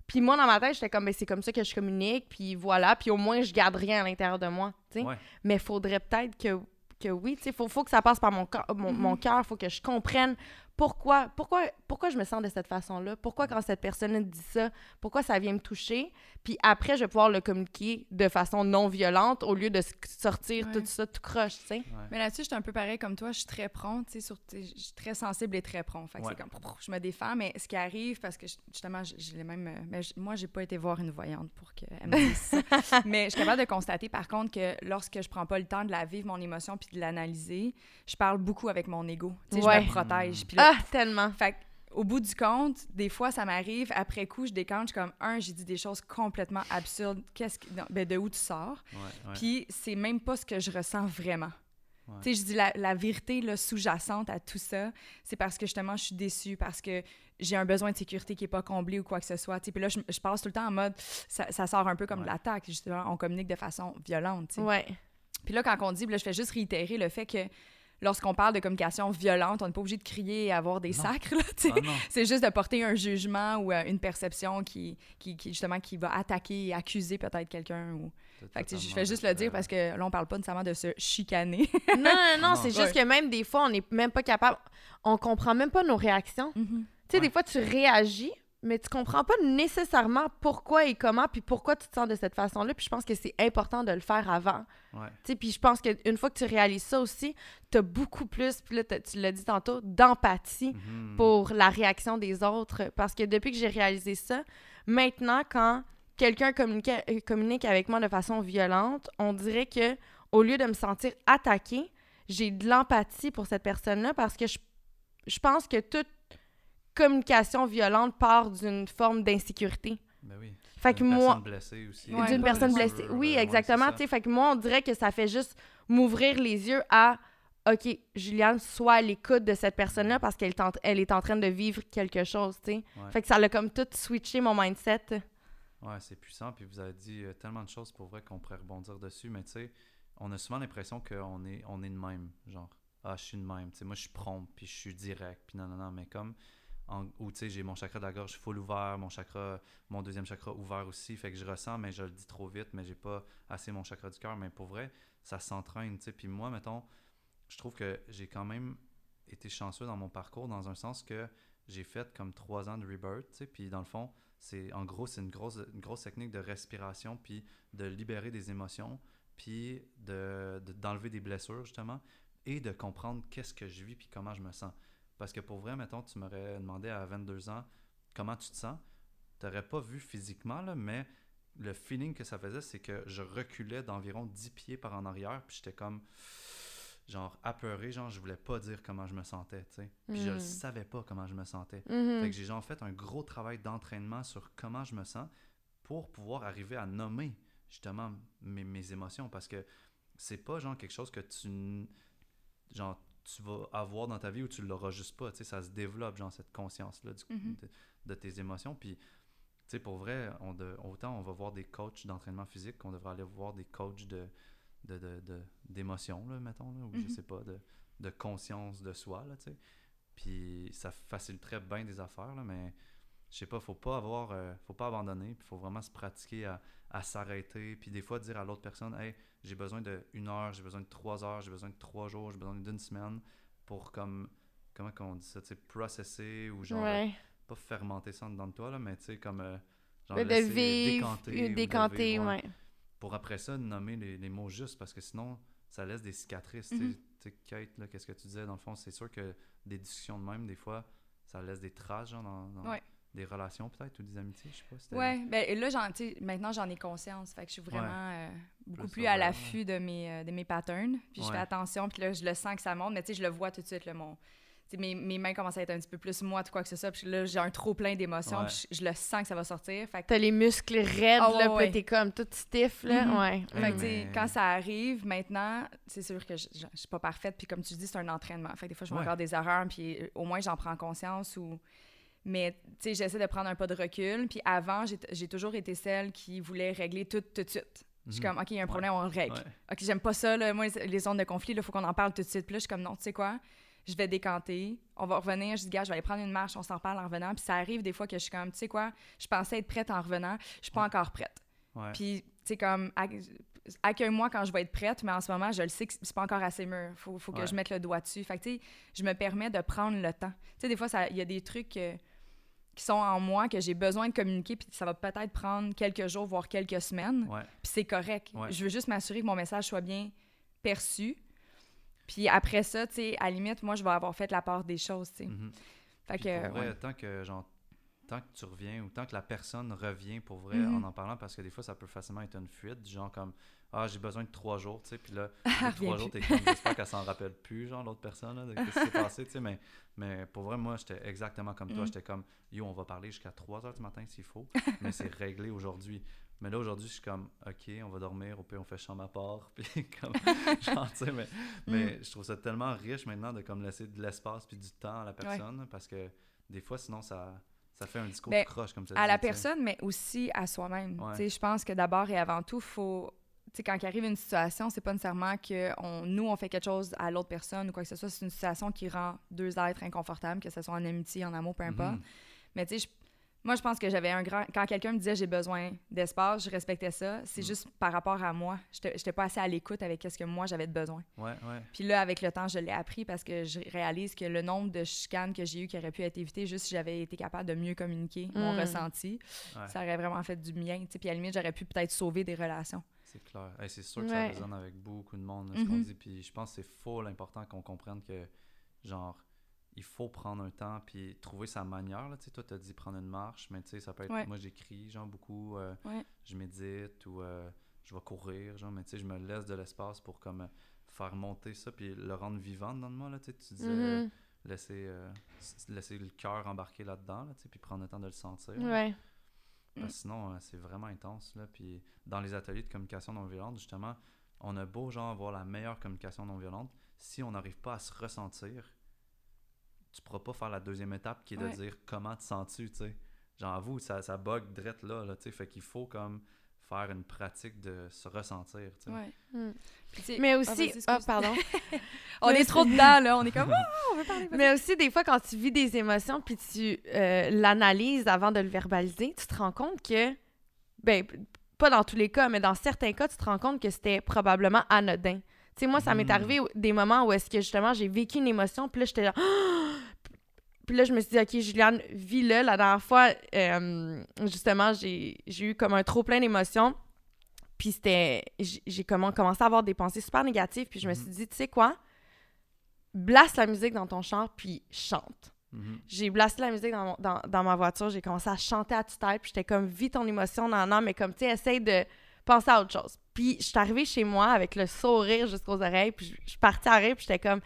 Puis moi, dans ma tête, j'étais comme, ben, c'est comme ça que je communique, puis voilà, puis au moins, je garde rien à l'intérieur de moi, tu sais. Ouais. Mais faudrait peut-être que, que oui, tu sais, faut, faut que ça passe par mon, cœur- mon, Mhm. mon cœur, faut que je comprenne pourquoi, pourquoi, pourquoi je me sens de cette façon-là, pourquoi quand cette personne dit ça, pourquoi ça vient me toucher, puis après, je vais pouvoir le communiquer de façon non violente au lieu de sortir Ouais. tout ça tout croche, tu sais. Ouais. Mais là-dessus, je suis un peu pareil comme toi. Je suis très prompte, tu sais, je suis très sensible et très prompt. Fait que Ouais. c'est comme, je me défends, mais ce qui arrive, parce que justement, j'ai les mêmes... euh, Mais moi, j'ai pas été voir une voyante pour qu'elle me dise ça. mais je suis capable de constater, par contre, que lorsque je prends pas le temps de la vivre, mon émotion, puis de l'analyser, je parle beaucoup avec mon ego. Tu sais, je me protège. Puis là, Ah, tellement. fait au bout du compte, des fois, ça m'arrive, après coup, je décante, je suis comme, un, j'ai dit des choses complètement absurdes. Qu'est-ce que... non, ben, de où tu sors? Ouais, ouais. Puis c'est même pas ce que je ressens vraiment. Ouais. Tu sais, je dis la, la vérité sous-jacente à tout ça, c'est parce que justement, je suis déçue, parce que j'ai un besoin de sécurité qui n'est pas comblé ou quoi que ce soit. Tu sais, puis là, je, je passe tout le temps en mode, ça, ça sort un peu comme de l'attaque. Justement, on communique de façon violente. Ouais. Puis là, quand on dit, là, je fais juste réitérer le fait que lorsqu'on parle de communication violente, on n'est pas obligé de crier et avoir des Non. sacres. Ah. C'est juste de porter un jugement ou euh, une perception qui, qui, qui, justement, qui va attaquer et accuser peut-être quelqu'un. Ou... Fait que, je fais juste le dire parce que là, on parle pas nécessairement de se chicaner. Non, non, non, Non. c'est Ouais. juste que même des fois, on n'est même pas capable. On comprend même pas nos réactions. Tu sais, Ouais. des fois, tu réagis, mais tu comprends pas nécessairement pourquoi et comment, puis pourquoi tu te sens de cette façon-là. Puis je pense que c'est important de le faire avant. Ouais. Puis je pense qu'une fois que tu réalises ça aussi, tu as beaucoup plus, puis là, tu l'as dit tantôt, d'empathie Mhm. pour la réaction des autres. Parce que depuis que j'ai réalisé ça, maintenant, quand quelqu'un communique, euh, communique avec moi de façon violente, on dirait que au lieu de me sentir attaquée, j'ai de l'empathie pour cette personne-là parce que je, je pense que toute communication violente part d'une forme d'insécurité. Ben oui. Fait que moi, personne blessée aussi. Ouais, d'une personne blessée. Oui, ouais, exactement. sais, fait que moi, on dirait que ça fait juste m'ouvrir les yeux à OK, Juliane, sois à l'écoute de cette personne-là parce qu'elle est, en- elle est en train de vivre quelque chose, tu sais. Ouais. Fait que ça l'a comme tout switché mon mindset. Ouais, c'est puissant. Puis vous avez dit euh, tellement de choses pour vrai qu'on pourrait rebondir dessus. Mais tu sais, on a souvent l'impression qu'on est, on est de même. Genre, ah, je suis de même. Tu sais, moi, je suis prompt, puis je suis direct, puis non, non, non. Mais comme, en, sais, j'ai mon chakra de la gorge full ouvert, mon chakra, mon deuxième chakra ouvert aussi. Fait que je ressens, mais je le dis trop vite, mais j'ai pas assez mon chakra du cœur. Mais pour vrai, ça s'entraîne, tu sais. Puis moi, mettons, je trouve que j'ai quand même été chanceux dans mon parcours, dans un sens que j'ai fait comme trois ans de rebirth, tu sais. Puis dans le fond, c'est en gros, c'est une grosse, technique de respiration, puis de libérer des émotions, puis de, de- d'enlever des blessures, justement, et de comprendre qu'est-ce que je vis, puis comment je me sens. Parce que pour vrai, mettons, tu m'aurais demandé à 22 ans comment tu te sens, tu n'aurais pas vu physiquement, là, mais le feeling que ça faisait, c'est que je reculais d'environ 10 pieds par en arrière, puis j'étais comme genre apeuré, genre je voulais pas dire comment je me sentais, tu sais. Puis je Mm. le savais pas comment je me sentais. Mhm. Fait que j'ai genre fait un gros travail d'entraînement sur comment je me sens pour pouvoir arriver à nommer justement mes, mes émotions parce que c'est pas genre quelque chose que tu genre tu vas avoir dans ta vie ou tu l'auras juste pas, tu sais ça se développe genre cette conscience là Mhm. de, de tes émotions puis tu sais pour vrai on de- autant on va voir des coachs d'entraînement physique qu'on devrait aller voir des coachs de de, de, de- d'émotions là mettons là, ou je Mhm. sais pas de, de conscience de soi là tu sais puis ça faciliterait bien des affaires, là, mais je sais pas, faut pas avoir, euh, faut pas abandonner, puis faut vraiment se pratiquer à, à s'arrêter, puis des fois dire à l'autre personne, hey, j'ai besoin de une heure, j'ai besoin de trois heures, j'ai besoin de trois jours, j'ai besoin d'une semaine pour comme, comment qu'on dit ça, tu sais, processer ou genre, ouais. pas fermenter ça dans de toi, là, mais tu sais, comme, euh, genre de laisser vivre, décanter, euh, de vivre, ouais. Pour après ça, nommer les, les mots justes, parce que sinon, ça laisse des cicatrices. Mhm. Tu sais, Kate, là, qu'est-ce que tu disais, dans le fond, c'est sûr que des discussions de même, des fois, ça laisse des traces, genre, dans, dans. Des relations, peut-être, ou des amitiés, je sais pas. c'était- Ouais, ben là, j'en, tu sais, maintenant, j'en ai conscience. Fait que je suis vraiment euh, beaucoup Plus plus à l'affût de, mes, euh, de mes patterns. Puis je fais attention, puis là, je le sens que ça monte, mais tu sais, je le vois tout de suite, là, mon... mes, mes mains commencent à être un petit peu plus moites, quoi que ce soit. Puis là, j'ai un trop plein d'émotions. Ouais. puis je, je le sens que ça va sortir. Fait que, T'as les muscles raides, ouais, là, puis t'es comme toute stiff, là. Mhm. Ouais. fait que, mais- quand ça arrive, maintenant, c'est sûr que je, je, je suis pas parfaite. Puis comme tu dis, c'est un entraînement. Fait que des fois, je vais Ouais. encore des erreurs. Puis au moins, j'en prends conscience. ou Mais tu sais, j'essaie de prendre un pas de recul. Puis avant, j'ai toujours été celle qui voulait régler tout tout de suite. Je suis Mhm. comme, OK, il y a un problème, on le règle. Ouais. OK, j'aime pas ça, là. Moi, les- zones de conflit, il faut qu'on en parle tout de suite. Puis là, je suis comme, non, tu sais quoi? Je vais décanter. On va revenir. Je dis, gars, je vais aller prendre une marche. On s'en parle en revenant. Puis ça arrive des fois que je suis comme, tu sais quoi? Je pensais être prête en revenant. Je suis pas Ouais. encore prête. Puis, tu sais, comme, ac- accueille-moi quand je vais être prête, mais en ce moment, je le sais que c'est pas encore assez mûr. Faut, faut que je mette le doigt dessus. Fait que, tu sais, je me permets de prendre le temps. Tu sais, des fois, il y a des trucs euh, qui sont en moi que j'ai besoin de communiquer, puis ça va peut-être prendre quelques jours, voire quelques semaines. Ouais. Puis c'est correct. Ouais. Je veux juste m'assurer que mon message soit bien perçu. Puis après ça, tu sais, à la limite, moi, je vais avoir fait la part des choses, tu sais. Mhm. Fait Puis que, pour vrai, ouais. tant que genre tant que tu reviens ou tant que la personne revient pour vrai Mhm. en en parlant parce que des fois ça peut facilement être une fuite genre comme ah j'ai besoin de trois jours tu sais puis là trois jours t'es comme j'espère qu'elle s'en rappelle plus genre l'autre personne là, de ce qui s'est passé tu sais mais mais pour vrai moi j'étais exactement comme toi Mhm. j'étais comme yo on va parler jusqu'à 3 heures du matin s'il faut mais c'est réglé aujourd'hui mais là aujourd'hui je suis comme ok on va dormir au pire on fait chambre à part puis comme genre tu sais mais mais je trouve ça tellement riche maintenant de comme laisser de l'espace puis du temps à la personne parce que des fois sinon ça ça fait un discours Ben, croche comme ça à la personne, mais aussi à soi-même. Ouais. Je pense que d'abord et avant tout, faut. tu sais, quand il arrive une situation, c'est pas nécessairement que on, nous, on fait quelque chose à l'autre personne ou quoi que ce soit. C'est une situation qui rend deux êtres inconfortables, que ce soit en amitié, en amour, peu importe. Mais tu sais, moi, je pense que j'avais un grand. Quand quelqu'un me disait j'ai besoin d'espace, je respectais ça. C'est Mm. juste par rapport à moi. J'étais j'étais pas assez à l'écoute avec ce que moi j'avais de besoin. ouais ouais Puis là, avec le temps, je l'ai appris parce que je réalise que le nombre de chicanes que j'ai eues qui auraient pu être évitées juste si j'avais été capable de mieux communiquer mon Mm. ressenti, Ouais. ça aurait vraiment fait du bien. tu sais. Puis à la limite, j'aurais pu peut-être sauver des relations. C'est clair. Hey, c'est sûr que Ouais. ça résonne avec beaucoup de monde, ce qu'on Mhm. dit. Puis je pense que c'est full important qu'on comprenne que, genre, il faut prendre un temps puis trouver sa manière. Là. Tu sais, toi, tu as dit prendre une marche, mais tu sais, ça peut être. Ouais. Moi, j'écris, genre, beaucoup. euh, Ouais. Je médite ou euh, je vais courir, genre, mais tu sais, je me laisse de l'espace pour, comme, faire monter ça puis le rendre vivant dans moi. Là, tu sais, tu disais, euh, Mhm. laisser, euh, laisser le cœur embarquer là-dedans, là, tu sais, puis prendre le temps de le sentir. Ouais. Parce que sinon, c'est vraiment intense. Là. Puis dans les ateliers de communication non violente, justement, on a beau genre avoir la meilleure communication non violente. Si on n'arrive pas à se ressentir, tu pourras pas faire la deuxième étape qui est Ouais. de dire comment te sens-tu, tu sais. Vous, ça, ça bug drette là, là tu sais. Fait qu'il faut comme faire une pratique de se ressentir, tu sais. Ouais. Mm. Puis, tu sais- Mais Ah, aussi, ah, excuse. pardon. on Mais est trop dedans, là. On est comme, Ah, on veut parler. Mais aussi, des fois, quand tu vis des émotions puis tu euh, l'analyses avant de le verbaliser, tu te rends compte que, ben, pas dans tous les cas, mais dans certains cas, tu te rends compte que c'était probablement anodin. Tu sais, moi, ça m'est Mm. arrivé des moments où est-ce que, justement, j'ai vécu une émotion, puis là, j'étais là... Puis là, je me suis dit, OK, Juliane, vis-le. La dernière fois, euh, justement, j'ai eu comme un trop plein d'émotions. Puis c'était... J'ai commencé à avoir des pensées super négatives. Puis je me Mhm. suis dit, tu sais quoi? Blasse la musique dans ton char, puis chante. Mhm. J'ai blasté la musique dans, mon- dans, dans ma voiture. J'ai commencé à chanter à tue-tête. Puis j'étais comme, vis ton émotion dans non, mais comme, tu sais, essaye de penser à autre chose. Puis je suis arrivée chez moi avec le sourire jusqu'aux oreilles. Puis je je suis partie à rire. Puis j'étais comme,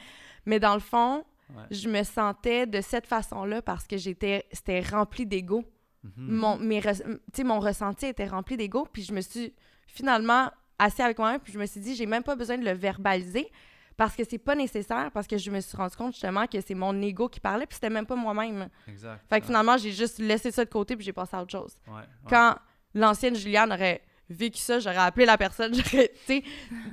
mais dans le fond, Ouais. je me sentais de cette façon-là parce que j'étais, c'était rempli d'ego. Mhm. Mon, mes sais, mon ressenti était rempli d'ego. Puis je me suis finalement assise avec moi-même. Puis je me suis dit, j'ai même pas besoin de le verbaliser parce que c'est pas nécessaire. Parce que je me suis rendu compte justement que c'est mon ego qui parlait. Puis c'était même pas moi-même. Exact. Fait que finalement, j'ai juste laissé ça de côté. Puis j'ai passé à autre chose. Ouais, ouais. Quand l'ancienne Juliane aurait vécu ça, j'aurais appelé la personne, j'aurais, tu sais,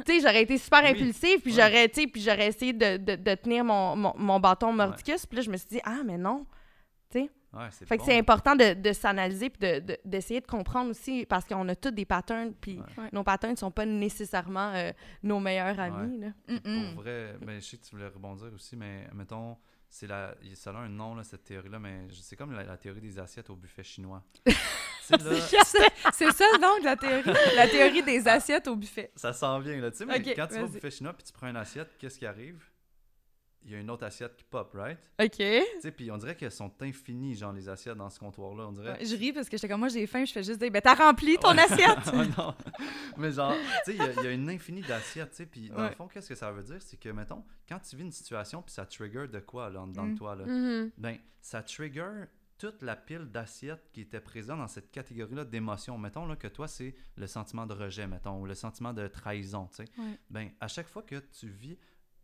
tu sais, j'aurais été super Oui. impulsive, puis Ouais. j'aurais, tu sais, puis j'aurais essayé de, de, de tenir mon, mon, mon bâton mordicus, puis là, je me suis dit, ah, mais non. Ouais, c'est Fait que bon. c'est important de, de s'analyser, puis de, de- d'essayer de comprendre aussi, parce qu'on a tous des patterns, puis Ouais. Nos patterns ne sont pas nécessairement euh, nos meilleurs amis, là. Pour vrai, ben, je sais que tu voulais rebondir aussi, mais mettons, c'est la, il- ça a un nom, là, cette théorie-là, mais c'est comme la, la théorie des assiettes au buffet chinois. C'est ça le nom de la théorie. La théorie des assiettes au buffet. ça s'en vient, là. Tu sais, mais quand tu vas au buffet chinois puis tu prends une assiette, qu'est-ce qui arrive? il y a une autre assiette qui pop, right? OK. Tu sais, puis on dirait qu'elles sont infinies, genre, les assiettes dans ce comptoir-là. On dirait. Je ris parce que j'étais comme moi, j'ai faim, je fais juste dire, ben t'as rempli ton assiette! Non. Mais genre, tu sais, il y a- il y, a une infinie d'assiettes, tu sais. Puis dans le fond, qu'est-ce que ça veut dire? C'est que, mettons, quand tu vis une situation, puis ça trigger de quoi, là, en dedans Mm. toi, là? Mhm. Ben, ça trigger toute la pile d'assiettes qui était présente dans cette catégorie-là d'émotions. Mettons là, que toi, c'est le sentiment de rejet, mettons, ou le sentiment de trahison, tu sais. Ben, à chaque fois que tu vis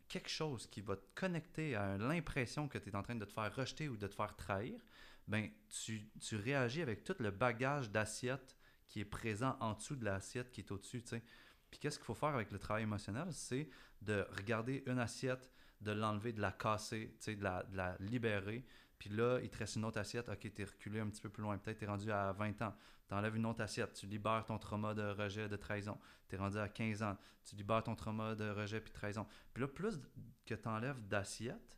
quelque chose qui va te connecter à l'impression que tu es en train de te faire rejeter ou de te faire trahir, ben, tu, tu réagis avec tout le bagage d'assiettes qui est présent en dessous de l'assiette qui est au-dessus, tu sais. Puis qu'est-ce qu'il faut faire avec le travail émotionnel? C'est de regarder une assiette, de l'enlever, de la casser, tu sais, de la, de la libérer. Puis là, il te reste une autre assiette. OK, t'es reculé un petit peu plus loin. Peut-être t'es rendu à 20 ans. T'enlèves une autre assiette. Tu libères ton trauma de rejet, de trahison. T'es rendu à 15 ans. Tu libères ton trauma de rejet puis de trahison. Puis là, plus que t'enlèves d'assiettes,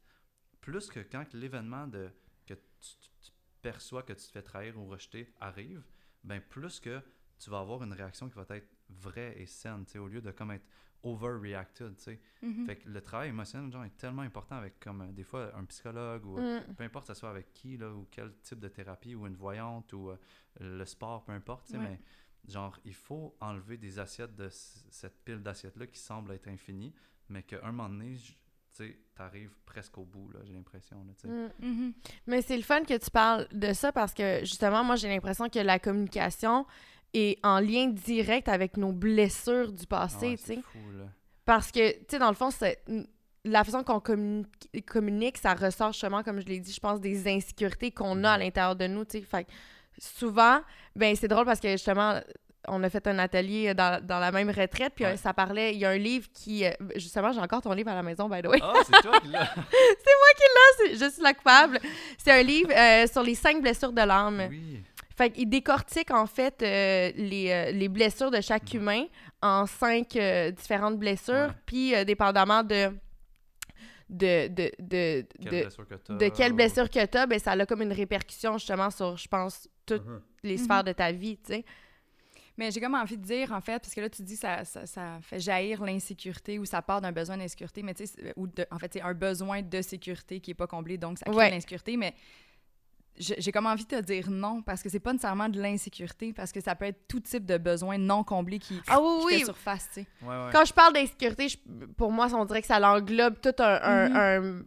plus que quand l'événement de que tu, perçois que tu te fais trahir ou rejeter arrive, ben plus que tu vas avoir une réaction qui va être vraie et saine, au lieu de comme être overreacted, tu sais. Mhm. Fait que le travail émotionnel, genre, est tellement important avec, comme, euh, des fois, un psychologue ou euh, Mm. peu importe, ça soit avec qui, là, ou quel type de thérapie, ou une voyante, ou euh, le sport, peu importe, tu sais, Ouais. mais genre, il faut enlever des assiettes de c- cette pile d'assiettes-là qui semble être infinie, mais qu'à un moment donné, j- tu sais, t'arrives presque au bout, là, j'ai l'impression, là, tu sais. Mm. Mhm. Mais c'est le fun que tu parles de ça parce que justement, moi, j'ai l'impression que la communication est en lien direct avec nos blessures du passé, ouais, tu sais. Parce que, tu sais, dans le fond, c'est la façon qu'on communique, communique, ça ressort justement, comme je l'ai dit, je pense, des insécurités qu'on a à Mhm. l'intérieur de nous, tu sais. Fait que souvent, ben c'est drôle parce que justement, on a fait un atelier dans, dans la même retraite, puis Ouais. euh, ça parlait, il y a un livre qui, euh, justement, j'ai encore ton livre à la maison, by the way. Ah, c'est toi qui l'as! C'est- je suis la coupable. C'est un livre euh, sur les cinq blessures de l'âme. oui. Fait qu'il décortique en fait euh, les, euh, les blessures de chaque humain en cinq euh, différentes blessures, puis euh, dépendamment de de de de, Quelle de, blessure que t'as. de quelle blessure que tu as, ben ça a comme une répercussion justement sur je pense toutes Mhm. les Mhm. sphères de ta vie, tu sais. Mais j'ai comme envie de dire, en fait, parce que là, tu dis ça, ça, ça fait jaillir l'insécurité ou ça part d'un besoin d'insécurité, mais tu sais, ou de- en fait, c'est un besoin de sécurité qui n'est pas comblé, donc ça crée Ouais. de l'insécurité, mais j'ai comme envie de te dire non, parce que c'est pas nécessairement de l'insécurité, parce que ça peut être tout type de besoin non comblé qui, Ah oui, qui oui. fait surface, tu sais. Ouais, ouais. Quand je parle d'insécurité, pour moi, on dirait que ça l'englobe tout un, un- Mhm. un-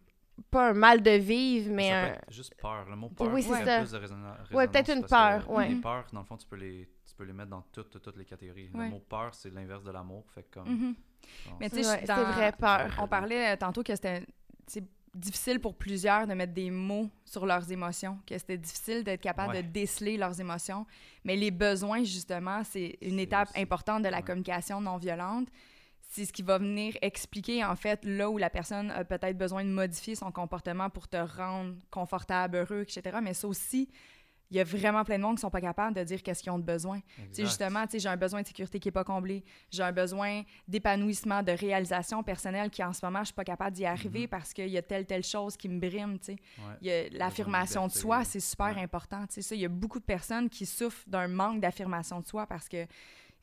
pas un mal de vivre, mais ça un, peut être juste peur. Le mot peur, Oui, c'est ça. plus de résona- Ouais, peut-être résonance une parce que peur, ouais. Les peurs, dans le fond, tu peux les, tu peux les mettre dans toutes, toutes, toutes les catégories. Ouais. Le mot peur, c'est l'inverse de l'amour. Fait que comme, Mhm. bon, Mais tu sais, Ouais, c'est dans- vrai, peur. On parlait euh, tantôt que c'était difficile pour plusieurs de mettre des mots sur leurs émotions, que c'était difficile d'être capable Ouais. de déceler leurs émotions. Mais les besoins, justement, c'est une étape aussi- importante de la ouais. communication non violente. C'est ce qui va venir expliquer, en fait, là où la personne a peut-être besoin de modifier son comportement pour te rendre confortable, heureux, etc. Mais ça aussi, il y a vraiment plein de monde qui sont pas capables de dire qu'est-ce qu'ils ont de besoin. Justement, j'ai un besoin de sécurité qui n'est pas comblé. J'ai un besoin d'épanouissement, de réalisation personnelle qui, en ce moment, je suis pas capable d'y arriver Mhm. parce qu'il y a telle, telle chose qui me brime. Ouais. L'affirmation de soi, c'est super ouais. important, il y a beaucoup de personnes qui souffrent d'un manque d'affirmation de soi parce que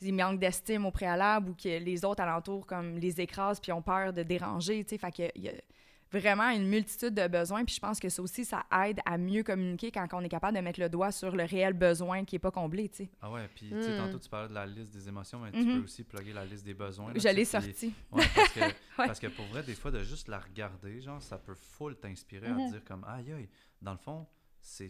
ils manquent d'estime au préalable ou que les autres alentours, comme, les écrasent puis ont peur de déranger. Fait qu'il y a vraiment une multitude de besoins. Puis je pense que ça aussi, ça aide à mieux communiquer quand on est capable de mettre le doigt sur le réel besoin qui n'est pas comblé, tu sais. Ah ouais, puis tu sais, Mm. tantôt tu parlais de la liste des émotions, mais tu Mhm. peux aussi plugger la liste des besoins. là, Je l'ai puis- sorti. Ouais, parce que, Ouais. parce que pour vrai, des fois, de juste la regarder, genre, ça peut full t'inspirer à te dire comme, aïe aïe, dans le fond, c'est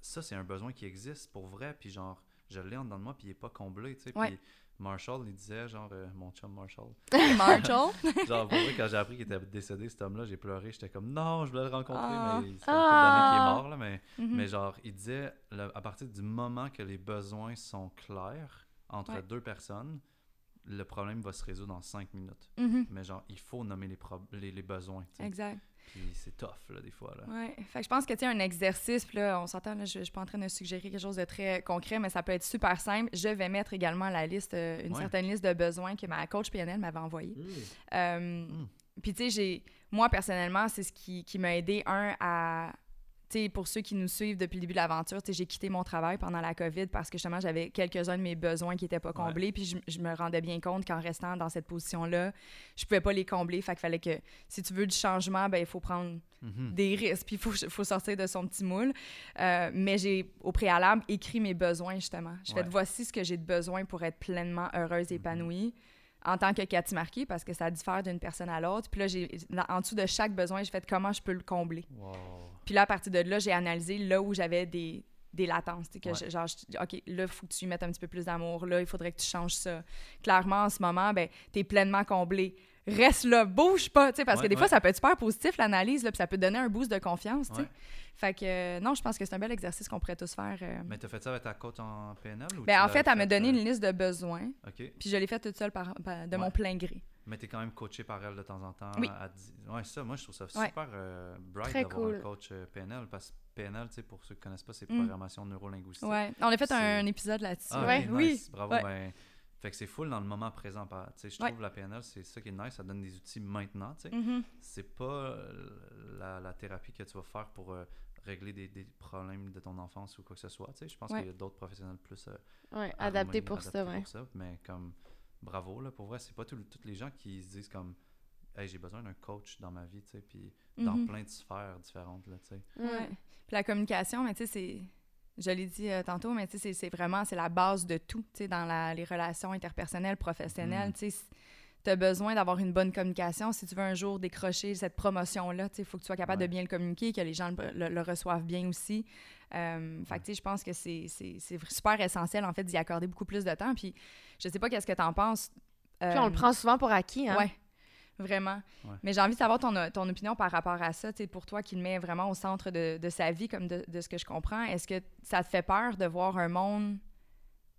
ça, c'est un besoin qui existe pour vrai, puis genre, je l'ai en dedans de moi, puis il est pas comblé, tu sais. Ouais. Puis Marshall, il disait, genre, euh, mon chum Marshall, Marshall? genre, pour vrai, quand j'ai appris qu'il était décédé, cet homme-là, j'ai pleuré, j'étais comme, non, je voulais le rencontrer, Ah. mais couple d'années qu'il est Ah. mort, là, mais, Mhm. mais genre, il disait, à partir du moment que les besoins sont clairs entre Ouais. deux personnes, le problème va se résoudre en cinq minutes. Mhm. Mais genre, il faut nommer les, les, les besoins. Exact. Puis c'est tough, là, des fois. Là. Ouais. Fait que je pense que, tu un exercice, puis là, on s'entend, je, je suis pas en train de suggérer quelque chose de très concret, mais ça peut être super simple. Je vais mettre également la liste, euh, une Ouais. certaine liste de besoins que ma coach PNL m'avait envoyée. Euh, Mm. Puis, tu sais, j'ai, moi, personnellement, c'est ce qui, qui m'a aidé, un, à, sais, pour ceux qui nous suivent depuis le début de l'aventure, j'ai quitté mon travail pendant la COVID parce que justement, j'avais quelques-uns de mes besoins qui n'étaient pas comblés. Puis je, je me rendais bien compte qu'en restant dans cette position-là, je pouvais pas les combler. Fait qu'il fallait que, si tu veux du changement, ben il faut prendre Mhm. des risques, puis il faut, faut sortir de son petit moule. Euh, mais j'ai, au préalable, écrit mes besoins, justement. Je fais, Ouais. voici ce que j'ai de besoin pour être pleinement heureuse et Mhm. épanouie en tant que Cathy Marquis, parce que ça diffère d'une personne à l'autre. Puis là, j'ai, en dessous de chaque besoin, j'ai fait comment je peux le combler? Wow. Puis là, à partir de là, j'ai analysé là où j'avais des, des latences. tu Que Ouais. je- genre, je OK, là, il faut que tu y mettes un petit peu plus d'amour. Là, il faudrait que tu changes ça. Clairement, en ce moment, ben, tu es pleinement comblé. Reste là, bouge pas, tu parce Ouais, que des ouais. fois, ça peut être super positif, l'analyse, puis ça peut donner un boost de confiance, tu. Fait que, euh, non, je pense que c'est un bel exercice qu'on pourrait tous faire. euh. Mais t'as fait ça avec ta coach en PNL ou Ben, tu en fait, elle m'a donné euh, une liste de besoins, OK. puis je l'ai fait toute seule par, par- de mon plein gré. Mais t'es quand même coaché par elle de temps en temps. Oui. à Ouais, ça, moi, je trouve ça Ouais. super euh, bright d'avoir un coach euh, PNL parce que PNL, tu sais, pour ceux qui connaissent pas, c'est Mm. programmation neurolinguistique. Ouais, on a fait un, épisode là-dessus. Ah, Ouais, oui. nice. Bravo. Ouais. ben, fait que c'est full dans le moment présent. tu Je Ouais. trouve la PNL, c'est ça qui est nice. Ça donne des outils maintenant. tu sais. Mhm. C'est pas euh, la, la thérapie que tu vas faire pour euh, régler des, des problèmes de ton enfance ou quoi que ce soit. tu sais. Je pense Ouais. qu'il y a d'autres professionnels plus euh, Ouais, armés, adapté pour ça, adaptés ouais. pour ça, mais comme bravo là pour vrai c'est pas tous les gens qui se disent comme hey j'ai besoin d'un coach dans ma vie tu sais puis dans Mhm. plein de sphères différentes là tu sais Ouais. Puis la communication, mais tu sais, c'est. Je l'ai dit euh, tantôt, mais tu sais, c'est- c'est vraiment c'est la base de tout, tu sais, dans la- les relations interpersonnelles, professionnelles. Mm. Tu sais, tu as besoin d'avoir une bonne communication. Si tu veux un jour décrocher cette promotion-là, il faut que tu sois capable Ouais. de bien le communiquer, que les gens le, le- le reçoivent bien aussi. Euh, fait que, je pense que c'est super essentiel, en fait, d'y accorder beaucoup plus de temps. Puis, je sais pas qu'est-ce que tu en penses. Puis on le Euh, prend souvent pour acquis, hein? Ouais, vraiment. Ouais. Mais j'ai envie de savoir ton, ton opinion par rapport à ça. Tu sais, pour toi qui le met vraiment au centre de, de sa vie, comme de, de ce que je comprends, est-ce que ça te fait peur de voir un monde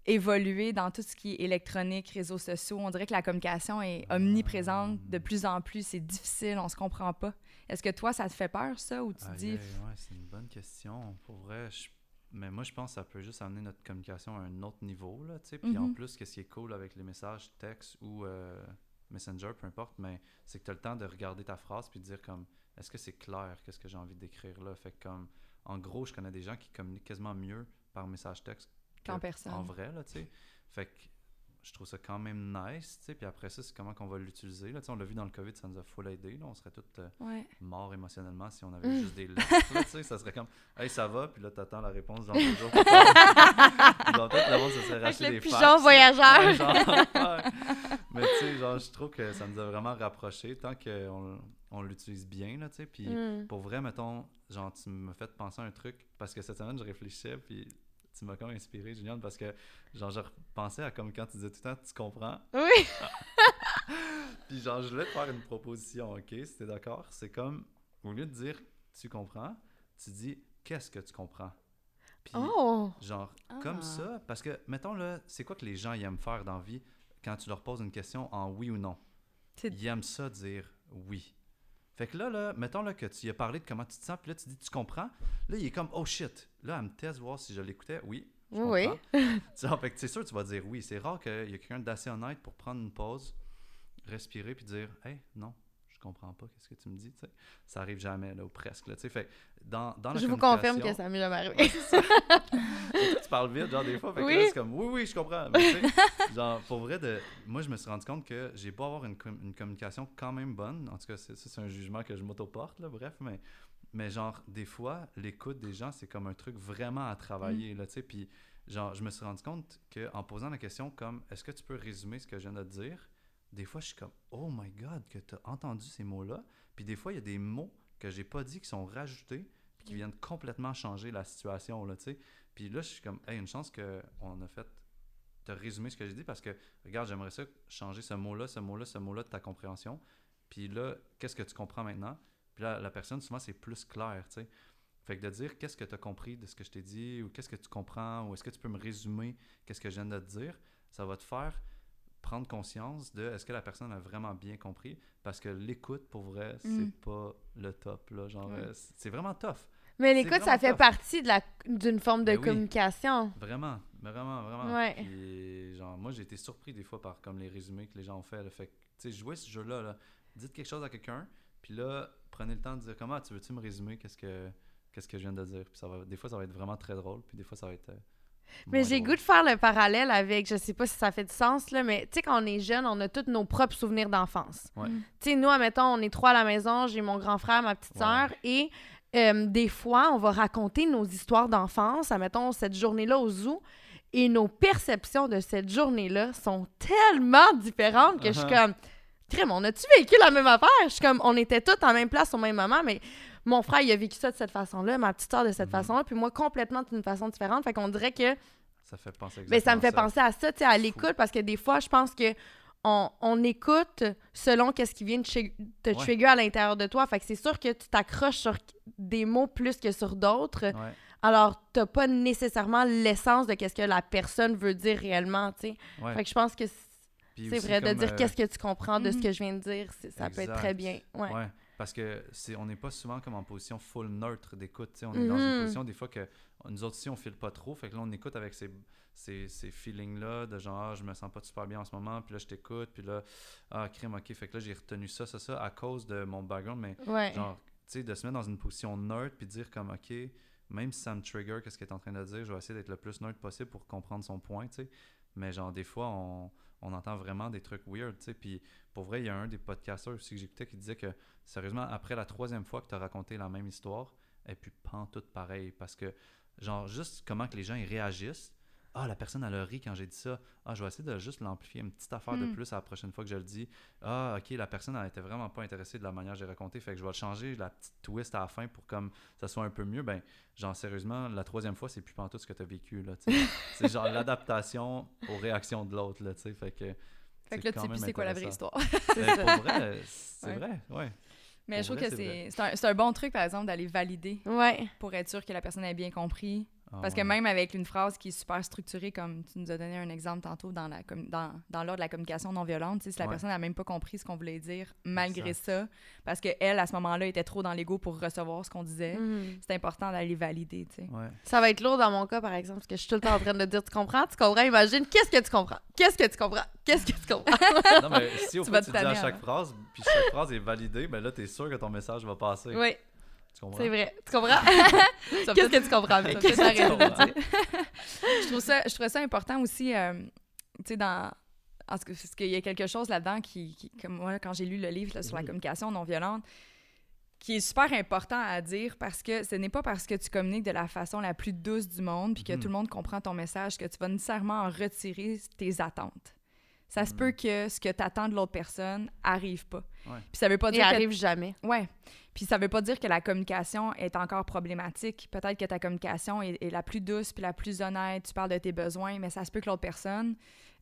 évoluer dans tout ce qui est électronique, réseaux sociaux? On dirait que la communication est omniprésente de plus en plus. C'est difficile, on se comprend pas. Est-ce que toi, ça te fait peur, ça, ou tu dis... ouais c'est une bonne question pour vrai je- mais moi je pense que ça peut juste amener notre communication à un autre niveau là tu sais puis en Mhm. plus qu'est-ce qui est cool avec les messages texte ou euh, messenger peu importe mais c'est que tu as le temps de regarder ta phrase puis de dire comme est-ce que c'est clair qu'est-ce que j'ai envie d'écrire là? Fait que comme en gros je connais des gens qui communiquent quasiment mieux par message texte Qu'en que personne. en vrai là tu sais fait que je trouve ça quand même nice tu sais puis après ça c'est comment qu'on va l'utiliser là tu sais on l'a vu dans le covid ça nous a full aidé là on serait tous euh, Ouais. morts émotionnellement si on avait Mm. juste des lettres tu sais ça serait comme hey ça va puis là t'attends la réponse genre deux jours genre peut-être monde se serait le des pigeon fax, voyageur. Ouais, genre, ouais. mais tu sais genre je trouve que ça nous a vraiment rapprochés tant qu'on on l'utilise bien là tu sais puis Mm. pour vrai, mettons, genre, tu m'as fait penser à un truc parce que cette semaine, je réfléchissais, puis tu m'as comme inspiré, Julien, parce que, genre, je repensais à comme quand tu disais tout le temps, tu comprends. Oui. Puis, genre, je voulais te faire une proposition, ok, si t'es d'accord. C'est comme, au lieu de dire tu comprends, tu dis qu'est-ce que tu comprends? Puis, Oh! genre, Ah. comme ça, parce que, mettons, là, c'est quoi que les gens ils aiment faire dans la vie quand tu leur poses une question en oui ou non? Ils aiment ça dire oui. Fait que là, là, mettons là, que tu y as parlé de comment tu te sens, puis là, tu dis tu comprends? Là, il est comme oh shit. Là, elle me teste voir si je l'écoutais. Oui. je Oui. c'est sûr tu vas dire oui. C'est rare qu'il y ait quelqu'un d'assez honnête pour prendre une pause, respirer, puis dire hey, non, je comprends pas, qu'est-ce que tu me dis, tu sais. Ça arrive jamais, là, ou presque, là. Fait dans, dans la Je vous confirme que ça m'est jamais arrivé. Tu parles vite, genre des fois. Fait que Oui. là, c'est comme oui, oui, je comprends. Mais genre, pour vrai, de, moi, je me suis rendu compte que j'ai beau avoir une, com- une communication quand même bonne. En tout cas, c'est un jugement que je m'autoporte, là, bref. Mais, mais genre, des fois, l'écoute des gens, c'est comme un truc vraiment à travailler, là, tu sais. Puis, genre, je me suis rendu compte qu'en posant la question comme est-ce que tu peux résumer ce que je viens de te dire, des fois, je suis comme oh my god, que tu as entendu ces mots-là. Puis des fois, il y a des mots que j'ai pas dit qui sont rajoutés puis qui viennent complètement changer la situation, là, tu sais. Puis là, je suis comme, hey, une chance qu'on a fait te résumer ce que j'ai dit parce que, regarde, j'aimerais ça changer ce mot-là, ce mot-là, ce mot-là de ta compréhension. Puis là, qu'est-ce que tu comprends maintenant? Puis là, la personne, souvent, c'est plus clair, tu sais. Fait que de dire qu'est-ce que tu as compris de ce que je t'ai dit, ou qu'est-ce que tu comprends, ou est-ce que tu peux me résumer qu'est-ce que je viens de te dire, ça va te faire prendre conscience de est-ce que la personne a vraiment bien compris? Parce que l'écoute pour vrai c'est Mm. pas le top là genre Mm. euh, c'est vraiment tough Mais l'écoute, ça fait tough. partie de la d'une forme de Ben oui. communication. Vraiment, vraiment, vraiment. Ouais. Puis, genre, moi, j'ai été surpris des fois par comme les résumés que les gens ont fait. là. Fait que, tu sais, jouez ce jeu-là. Là. Dites quelque chose à quelqu'un, puis là, prenez le temps de dire comment tu veux-tu me résumer qu'est-ce que qu'est-ce que je viens de dire? Puis ça va, des fois, ça va être vraiment très drôle, puis des fois, ça va être. euh, Mais j'ai goût de faire le parallèle avec, je sais pas si ça fait du sens, là, mais tu sais, quand on est jeune, on a tous nos propres souvenirs d'enfance. Ouais. Tu sais, nous, admettons, on est trois à la maison, j'ai mon grand frère, ma petite Ouais. sœur, et euh, des fois, on va raconter nos histoires d'enfance, admettons, cette journée-là au zoo, et nos perceptions de cette journée-là sont tellement différentes que je suis Uh-huh. comme, on a-tu vécu la même affaire? Je suis comme, on était tous en même place au même moment, mais mon frère, il a vécu ça de cette façon-là, ma petite sœur de cette Mhm. façon-là, puis moi, complètement d'une façon différente. Fait qu'on dirait que Ça fait penser mais ça me fait penser à ça, tu sais, à l'écoute, parce que des fois, je pense que on, on écoute selon qu'est-ce qui vient de te Ouais. trigger à l'intérieur de toi. Fait que c'est sûr que tu t'accroches sur des mots plus que sur d'autres. Ouais, Alors, t'as pas nécessairement l'essence de qu'est-ce que la personne veut dire réellement, tu sais. ouais. Fait que je pense que c'est vrai de dire euh, qu'est-ce que tu comprends de ce Mhm. que je viens de dire. Ça peut être très bien. Ouais. Ouais, parce que c'est on n'est pas souvent comme en position full neutre d'écoute. tu sais, On est dans Mhm. une position des fois que nous autres ici on file pas trop. Fait que là on écoute avec ces, ces, ces feelings-là de genre ah, je me sens pas super bien en ce moment. Puis là je t'écoute. Puis là ah crime ok. Fait que là j'ai retenu ça, ça, ça à cause de mon background. Mais Ouais. genre tu sais de se mettre dans une position neutre puis de dire comme ok même si ça me trigger qu'est-ce qu'il est en train de dire je vais essayer d'être le plus neutre possible pour comprendre son point tu sais mais genre des fois on, on entend vraiment des trucs weird tu sais. Puis pour vrai il y a un des podcasters aussi que j'écoutais qui disait que sérieusement après la troisième fois que tu as raconté la même histoire et puis tout pareil. Parce que genre juste comment que les gens ils réagissent ah la personne elle a ri quand j'ai dit ça ah je vais essayer de juste l'amplifier une petite affaire de Mm. plus la prochaine fois que je le dis ah ok la personne elle était vraiment pas intéressée de la manière que j'ai raconté fait que je vais le changer la petite twist à la fin pour comme ça soit un peu mieux ben genre sérieusement la troisième fois c'est plus pantoute ce que tu as vécu c'est genre l'adaptation aux réactions de l'autre là fait que Fait que là, tu sais plus c'est quoi la vraie histoire. C'est Ben, pour vrai c'est Ouais. vrai ouais Mais je trouve vrai, que c'est c'est c'est un, c'est un bon truc, par exemple, d'aller valider Ouais. pour être sûr que la personne a bien compris. Ah, Parce ouais. que même avec une phrase qui est super structurée, comme tu nous as donné un exemple tantôt dans la dans, dans l'ordre de la communication non violente, tu si la Ouais. personne n'a même pas compris ce qu'on voulait dire malgré Exact. ça, parce qu'elle, à ce moment-là, était trop dans l'ego pour recevoir ce qu'on disait, Mhm. c'est important d'aller valider, tu ouais Ça va être lourd dans mon cas, par exemple, parce que je suis tout le temps en train de dire Tu comprends? Tu comprends? Imagine, qu'est-ce que tu comprends? Qu'est-ce que tu comprends? Qu'est-ce que tu comprends? Non mais si au Tu fait vas tu dis à chaque avant. phrase puis chaque phrase est validée ben là t'es sûr que ton message va passer Oui, tu c'est vrai. Tu comprends? Qu'est-ce que tu comprends je, trouve ça, je trouve ça important aussi, euh, tu sais, dans... Parce qu'il y a quelque chose là-dedans qui, qui- comme moi, quand j'ai lu le livre là, sur la Oui. communication non violente, qui est super important à dire parce que ce n'est pas parce que tu communiques de la façon la plus douce du monde puis que Mhm. tout le monde comprend ton message que tu vas nécessairement en retirer tes attentes. Ça se Mhm. peut que ce que tu attends de l'autre personne arrive pas. Ouais. Puis ça veut pas Il dire que arrive jamais. Ouais. Puis ça veut pas dire que la communication est encore problématique. Peut-être que ta communication est, est la plus douce puis la plus honnête. Tu parles de tes besoins, mais ça se peut que l'autre personne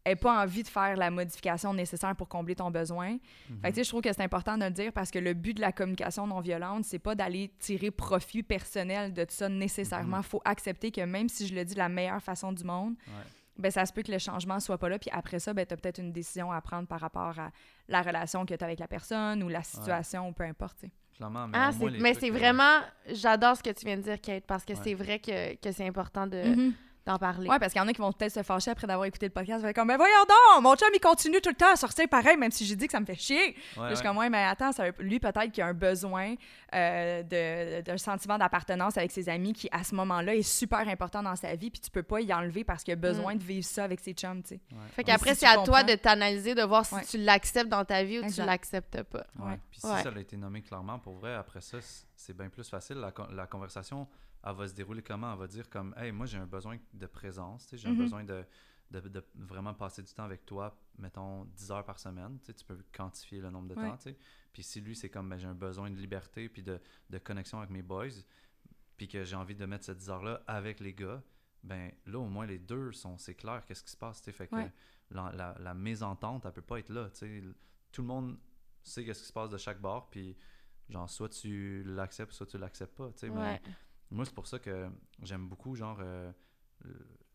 ait pas envie de faire la modification nécessaire pour combler ton besoin. Mhm. Fait que, tu sais, je trouve que c'est important de le dire parce que le but de la communication non violente, c'est pas d'aller tirer profit personnel de tout ça nécessairement. Mhm. Faut accepter que même si je le dis de la meilleure façon du monde, Ouais. Ben ça se peut que le changement soit pas là. Puis après ça, ben, tu as peut-être une décision à prendre par rapport à la relation que tu as avec la personne ou la situation ou peu importe. clairement mais Ah, c'est- mais vraiment. J'adore ce que tu viens de dire, Kate, parce que Ouais. c'est vrai que, que c'est important de- Mhm. D'en parler. Ouais, parce qu'il y en a qui vont peut-être se fâcher après d'avoir écouté le podcast. Ils vont être comme, ben voyons donc, mon chum, il continue tout le temps à sortir pareil, même si j'ai dit que ça me fait chier. Ouais, Je suis comme, ouais, mais attends, ça lui, peut-être qu'il a un besoin euh, de- d'un sentiment d'appartenance avec ses amis qui, à ce moment-là, est super important dans sa vie, puis tu peux pas y enlever parce qu'il a besoin de vivre ça avec ses chums, tu sais. Ouais. Fait Ouais. qu'après, si c'est à toi de t'analyser, de voir si Ouais. tu l'acceptes dans ta vie ou Exact. tu l'acceptes pas. Ouais. Ouais. Puis si Ouais. ça a été nommé clairement, pour vrai, après ça, c'est bien plus facile. La, la conversation, elle va se dérouler comment? Elle va dire comme, hey, moi, j'ai un besoin de présence, j'ai un besoin de, de, de vraiment passer du temps avec toi, mettons 10 heures par semaine. Tu peux quantifier le nombre de Ouais. temps. Puis si lui, c'est comme, ben, j'ai un besoin de liberté puis de, de connexion avec mes boys, puis que j'ai envie de mettre ces 10 heures-là avec les gars, ben là, au moins, les deux sont, c'est clair, qu'est-ce qui se passe, tu. Fait que Ouais. la, la, la mésentente, elle peut pas être là. Tout le monde sait qu'est-ce qui se passe de chaque bord, puis genre, soit tu l'acceptes, soit tu l'acceptes pas, tu sais. Ouais. Moi, c'est pour ça que j'aime beaucoup, genre, euh,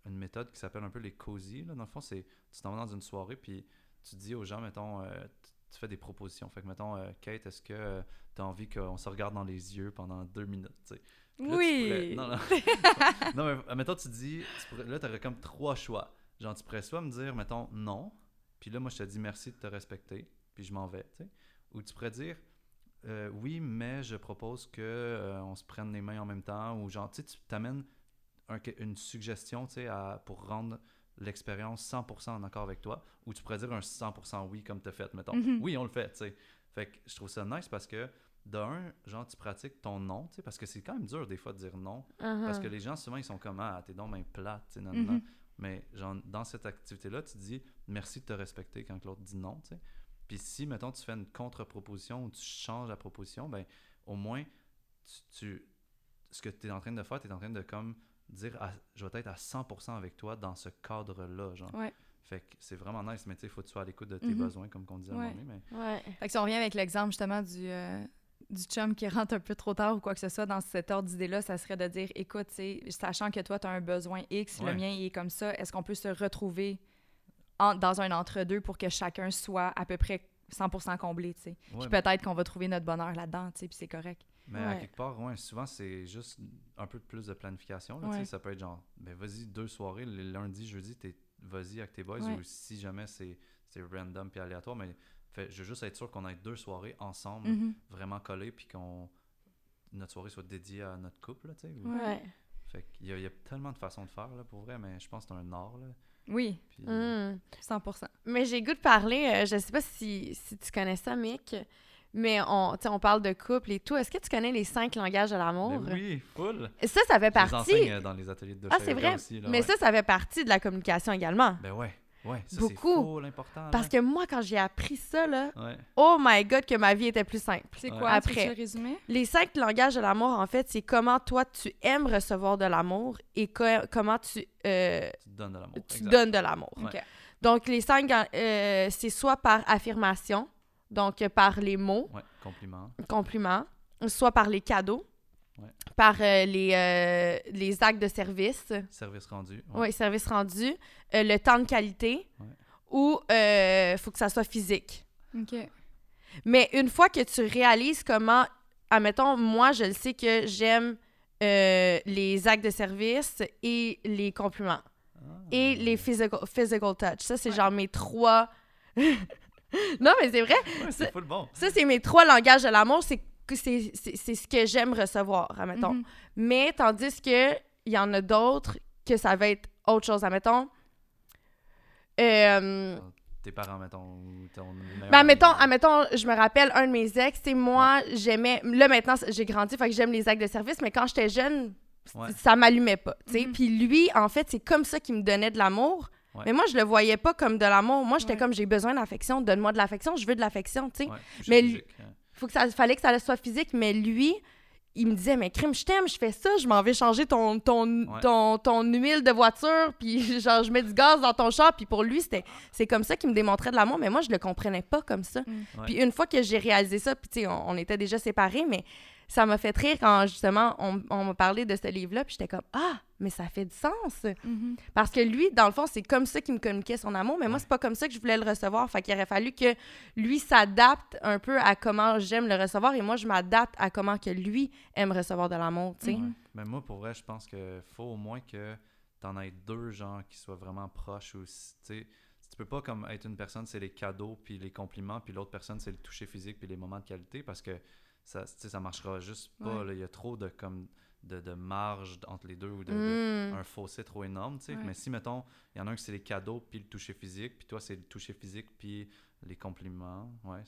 une méthode qui s'appelle un peu les cozy. Là. Dans le fond, c'est tu t'en vas dans une soirée, puis tu dis aux gens, mettons, euh, tu- fais des propositions. Fait que, mettons, euh, Kate, est-ce que tu as envie qu'on se regarde dans les yeux pendant deux minutes, tu sais? Puis là, tu Oui! pourrais- Non, non. non, mais mettons, tu dis, tu pourrais- là, tu aurais comme trois choix. Genre, tu pourrais soit me dire, mettons, non, puis là, moi, je te dis merci de te respecter, puis je m'en vais, tu sais? Ou tu pourrais dire, euh, oui, mais je propose que euh, on se prenne les mains en même temps ou genre, tu sais, tu t'amènes un- une suggestion, tu pour rendre l'expérience 100% en accord avec toi ou tu pourrais dire un 100% oui comme tu as fait, mettons. Mhm. Oui, on le fait, tu sais. Fait que je trouve ça nice parce que, d'un, genre, tu pratiques ton non, tu sais, parce que c'est quand même dur des fois de dire non. Parce Uh-huh. que les gens, souvent, ils sont comme Ah, t'es donc bien plate, tu sais, non, Mhm. non. Mais genre, dans cette activité-là, tu dis merci de te respecter quand l'autre dit non, tu sais. Puis si, mettons, tu fais une contre-proposition ou tu changes la proposition, ben au moins, tu, tu- ce que tu es en train de faire, tu es en train de comme dire ah, je vais être à 100% avec toi dans ce cadre-là, genre. Ouais. Fait que c'est vraiment nice, mais tu sais, il faut que tu sois à l'écoute de tes Mhm. besoins, comme qu'on disait à un Ouais. moment mais Ouais. Fait que si on revient avec l'exemple justement du, euh, du chum qui rentre un peu trop tard ou quoi que ce soit dans cet ordre d'idée-là, ça serait de dire écoute, sachant que toi, tu as un besoin X, Ouais. le mien il est comme ça, est-ce qu'on peut se retrouver en- dans un entre-deux pour que chacun soit à peu près 100% comblé, tu sais. Ouais, Puis peut-être qu'on va trouver notre bonheur là-dedans, tu sais, puis c'est correct. Mais à quelque part, ouais, souvent, c'est juste un peu plus de planification. là, tu sais. Ça peut être genre, ben vas-y, deux soirées, le lundi, jeudi, t'es vas-y avec tes boys, Ouais. ou si jamais c'est c'est random puis aléatoire, mais fait, je veux juste être sûr qu'on ait deux soirées ensemble, Mhm. vraiment collées, puis qu'on notre soirée soit dédiée à notre couple, là, tu sais. ou- Ouais. Ouais. Fait qu'il y, a- il y a tellement de façons de faire, là, pour vrai, mais je pense que c'est un art, là. Oui, Puis, Mm. 100%. Mais j'ai goût de parler, euh, je sais pas si, si tu connais ça, Mick, mais on, tu sais, on parle de couple et tout. Est-ce que tu connais les cinq langages de l'amour? oui, full! Ça, ça fait Je les enseigne partie. euh, dans les ateliers de Ah, c'est vrai. aussi, là, Mais ouais. ça, ça fait partie de la communication également. Ben ouais, ouais, ça c'est Beaucoup. Parce que moi, quand j'ai appris ça, là, Ouais. oh my God, que ma vie était plus simple. C'est quoi, Après. Tu le? Les cinq langages de l'amour, en fait, c'est comment toi, tu aimes recevoir de l'amour et co- comment tu, euh, Tu donnes de l'amour. tu exact. donnes de l'amour. Ouais. Donc, les cinq, euh, c'est soit par affirmation, donc par les mots, Ouais, compliment. compliments, soit par les cadeaux, Ouais. par euh, les, euh, les actes de service, Service rendu. oui, service rendu, euh, le temps de qualité, Ouais. ou il faut que ça soit physique. OK. Mais une fois que tu réalises comment, admettons, moi, je le sais que j'aime euh, les actes de service et les compliments. Ah. Et les physical, physical touch. Ça, c'est Ouais. genre mes trois... non, mais c'est vrai. Ouais, c'est full bon. Ça, c'est mes trois langages de l'amour. C'est c'est c'est- c'est ce que j'aime recevoir, admettons. Mhm. Mais tandis que il y en a d'autres que ça va être autre chose, admettons. Euh, Tes parents, mettons, ou ton ben, ami. admettons, admettons, je me rappelle, un de mes ex, c'est moi, j'aimais... Là, maintenant, j'ai grandi, fait que j'aime les actes de service, mais quand j'étais jeune, Ouais. ça m'allumait pas, tu sais. Mhm. Puis lui, en fait, c'est comme ça qu'il me donnait de l'amour. Ouais. Mais moi, je le voyais pas comme de l'amour. Moi, j'étais Ouais. comme, j'ai besoin d'affection, donne-moi de l'affection, je veux de l'affection, tu sais. Mais hein. Faut que ça fallait que ça soit physique mais lui il me disait mais crime je t'aime je fais ça je m'en vais changer ton ton, Ouais. ton ton huile de voiture puis genre je mets du gaz dans ton char puis pour lui c'était c'est comme ça qu'il me démontrait de l'amour mais moi je le comprenais pas comme ça Ouais. puis une fois que j'ai réalisé ça puis tu sais on, on était déjà séparés mais ça m'a fait rire quand justement on, on m'a parlé de ce livre là puis j'étais comme ah mais ça fait du sens Mhm. parce que lui, dans le fond, c'est comme ça qu'il me communiquait son amour, mais moi, c'est pas comme ça que je voulais le recevoir. Fait qu'il aurait fallu que lui s'adapte un peu à comment j'aime le recevoir et moi, je m'adapte à comment que lui aime recevoir de l'amour, tu sais. Ouais. Mais moi, pour vrai, je pense qu'il faut au moins que t'en aies deux gens qui soient vraiment proches ou tu sais, si tu peux pas comme être une personne, c'est les cadeaux puis les compliments, puis l'autre personne, c'est le toucher physique puis les moments de qualité parce que ça, tu sais, ça marchera juste pas. Ouais. Il y a trop de comme de, de marge entre les deux ou de, de- Mm. un fossé trop énorme, tu sais. Ouais. Mais si, mettons, il y en a un qui c'est les cadeaux puis le toucher physique, puis toi, c'est le toucher physique puis les compliments, ouais.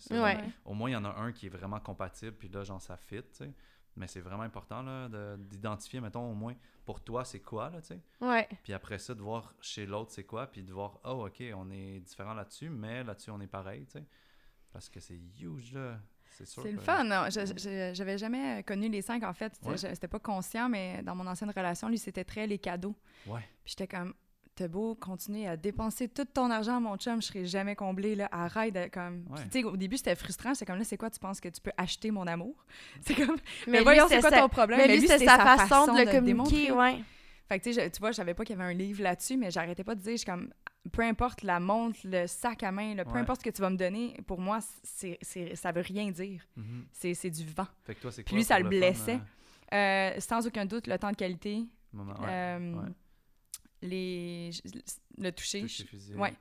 Au moins, il y en a un qui est vraiment compatible, puis là, genre, ça fit, tu sais. Mais c'est vraiment important, là, de- d'identifier, mettons, au moins, pour toi, c'est quoi, là, tu sais. Ouais. Puis après ça, de voir chez l'autre, c'est quoi, puis de voir, oh, OK, on est différent là-dessus, mais là-dessus, on est pareil, tu sais. Parce que c'est huge, là. C'est sûr. C'est le fun. non? Je- je- J'avais jamais connu les cinq, en fait. Ouais. Je- C'était pas conscient, mais dans mon ancienne relation, lui, c'était très les cadeaux. Ouais. Puis j'étais comme, t'as beau continuer à dépenser tout ton argent, mon chum, je serai jamais comblé, là. Arrête de, comme... Ouais. Puis, tu sais, au début, c'était frustrant. C'était comme, là, c'est quoi, tu penses que tu peux acheter mon amour? C'est comme, mais, Mais, lui, voyons, c'est c'est quoi sa- ton problème? mais lui, c'est sa façon de le communiquer, démontrer. ouais. Fait que, tu sais, je- tu vois, je savais pas qu'il y avait un livre là-dessus, mais j'arrêtais pas de dire, je suis comme, peu importe la montre, le sac à main, là, peu Ouais. importe ce que tu vas me donner, pour moi, c'est, c'est, ça veut rien dire. Mhm. C'est, c'est du vent. Fait que toi, c'est Puis lui, ça le fun, blessait. euh, Euh, sans aucun doute, le temps de qualité, moment- ouais. euh, ouais. les, le toucher. Toucher physique. ouais.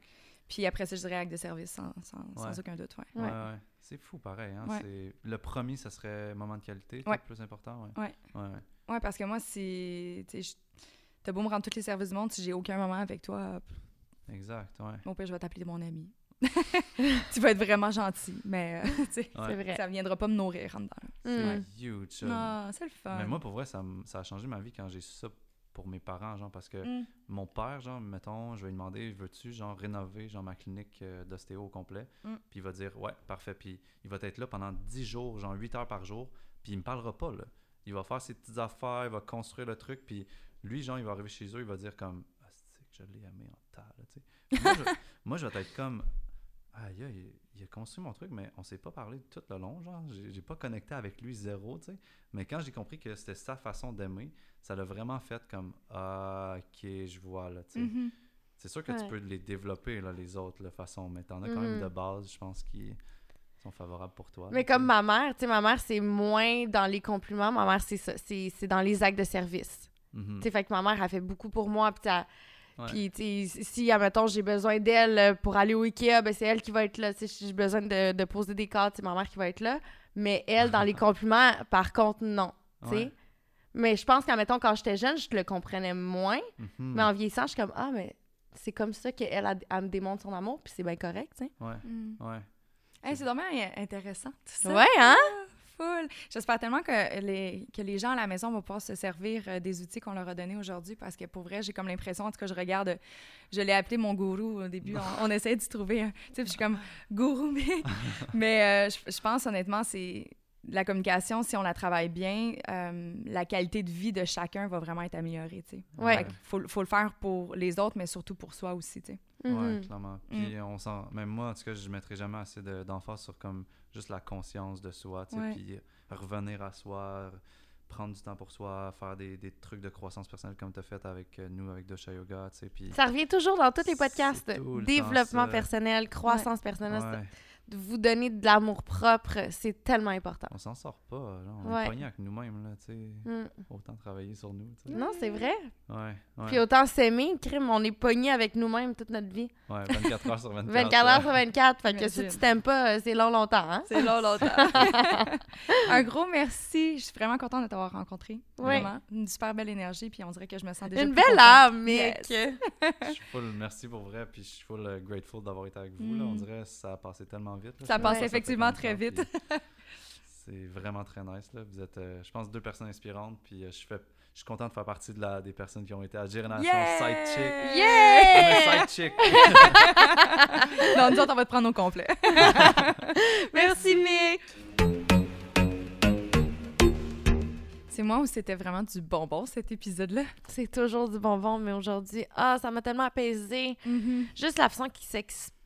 Puis après ça, je dirais acte de service, sans, sans, aucun doute. Ouais. Ouais, Ouais. ouais. C'est fou, pareil. Hein? Le premier, ça serait moment de qualité, Ouais. peut-être plus important. Ouais. Ouais. Ouais, ouais. Ouais, parce que moi, c'est. T'as beau me rendre tous les services du monde, si j'ai aucun moment avec toi, Exact, ouais. mon pire, je vais t'appeler mon ami. tu vas être vraiment gentil, mais euh, Ouais. C'est vrai. ça viendra pas me nourrir en dedans. C'est Mm. huge. ça. Non, c'est le fun. Mais moi, pour vrai, ça, ça a changé ma vie quand j'ai su ça pour mes parents, genre, parce que Mm. mon père, genre, mettons, je vais lui demander, veux-tu, genre, rénover, genre, ma clinique euh, d'ostéo au complet? Mm. Puis il va dire, ouais, parfait. Puis il va être là pendant 10 jours, genre 8 heures par jour, puis il me parlera pas, là. Il va faire ses petites affaires, il va construire le truc, puis lui, genre, il va arriver chez eux, il va dire comme, ah, c'est que je l'ai aimé en tas, là, tu sais. Puis Moi, je, moi, je vais être comme, aïe, aïe, il a construit mon truc, mais on s'est pas parlé tout le long, genre. J'ai j'ai pas connecté avec lui zéro, tu sais. Mais quand j'ai compris que c'était sa façon d'aimer, ça l'a vraiment fait comme, ah, ok, je vois, là, tu sais. Mhm. C'est sûr que Ouais. tu peux les développer, là, les autres, de façon, mais t'en as quand même Mhm. de base, je pense, qui sont favorables pour toi. Mais là, comme ma mère, tu sais, ma mère, c'est moins dans les compliments. Ma mère, c'est ça. C'est c'est dans les actes de service. Tu sais, fait que ma mère, elle fait beaucoup pour moi. Puis, Ouais. puis si, admettons, j'ai besoin d'elle euh, pour aller au Ikea, ben c'est elle qui va être là. Si j'ai besoin de, de poser des cartes, c'est ma mère qui va être là. Mais elle, dans les compliments, par contre, non. Ouais. Mais je pense qu'admettons, quand j'étais jeune, je le comprenais moins. Mhm. Mais en vieillissant, je suis comme, ah, mais c'est comme ça qu'elle, elle, me démontre son amour, puis c'est bien correct, tu sais. Ouais, Mm. ouais. Hey, c'est vraiment intéressant, tout ça. Ouais, hein? J'espère tellement que les, que les gens à la maison vont pouvoir se servir euh, des outils qu'on leur a donnés aujourd'hui parce que pour vrai, j'ai comme l'impression, en tout cas, je regarde, je l'ai appelé mon gourou au début. On, on essaie d'y trouver un. Tu sais, je suis comme gourou, mais. mais euh, je, je pense honnêtement, c'est. La communication, si on la travaille bien, euh, la qualité de vie de chacun va vraiment être améliorée, tu sais. Ouais. Faut, faut le faire pour les autres, mais surtout pour soi aussi, tu sais. Ouais, Mhm. clairement. Mm. Puis on sent, même moi, en tout cas, je mettrai jamais assez de- d'emphase sur comme juste la conscience de soi, tu sais, Ouais. puis revenir à soi, prendre du temps pour soi, faire des, des trucs de croissance personnelle comme tu as fait avec euh, nous, avec Dosha Yoga, tu sais, puis... Ça revient toujours dans tous les podcasts. le Développement personnel, croissance personnelle. Ouais, de vous donner de l'amour propre, c'est tellement important. on s'en sort pas, on Ouais. est pogné avec nous-mêmes, là, tu sais, Mm. autant travailler sur nous. Non, c'est vrai. Ouais, ouais, Puis autant s'aimer, crime, on est pogné avec nous-mêmes toute notre vie. ouais, 24 heures sur 24. 24 heures sur 24. Fait que si tu t'aimes pas, euh, c'est long, longtemps, hein? C'est long, longtemps. Un gros merci. Je suis vraiment contente de t'avoir rencontré. Vraiment. Une super belle énergie. Puis on dirait que je me sens déjà Une plus belle âme, mec! Yes. Je suis full, merci pour vrai, puis je suis full euh, grateful d'avoir été avec vous, là, on Mm. dirait que ça a passé tellement vite. là, Ça passe effectivement très vite. C'est vraiment très nice, là. Vous êtes, euh, je pense, deux personnes inspirantes, puis euh, je fais... Je suis content de faire partie de la, des personnes qui ont été à Génération Yeah! Sidechick. Yeah! Side chick. non, nous autres, on va te prendre au complet. Merci, Mick! C'est moi où c'était vraiment du bonbon, cet épisode-là? C'est toujours du bonbon, mais aujourd'hui, ah, ça m'a tellement apaisé. Juste la façon qu'il s'exprime,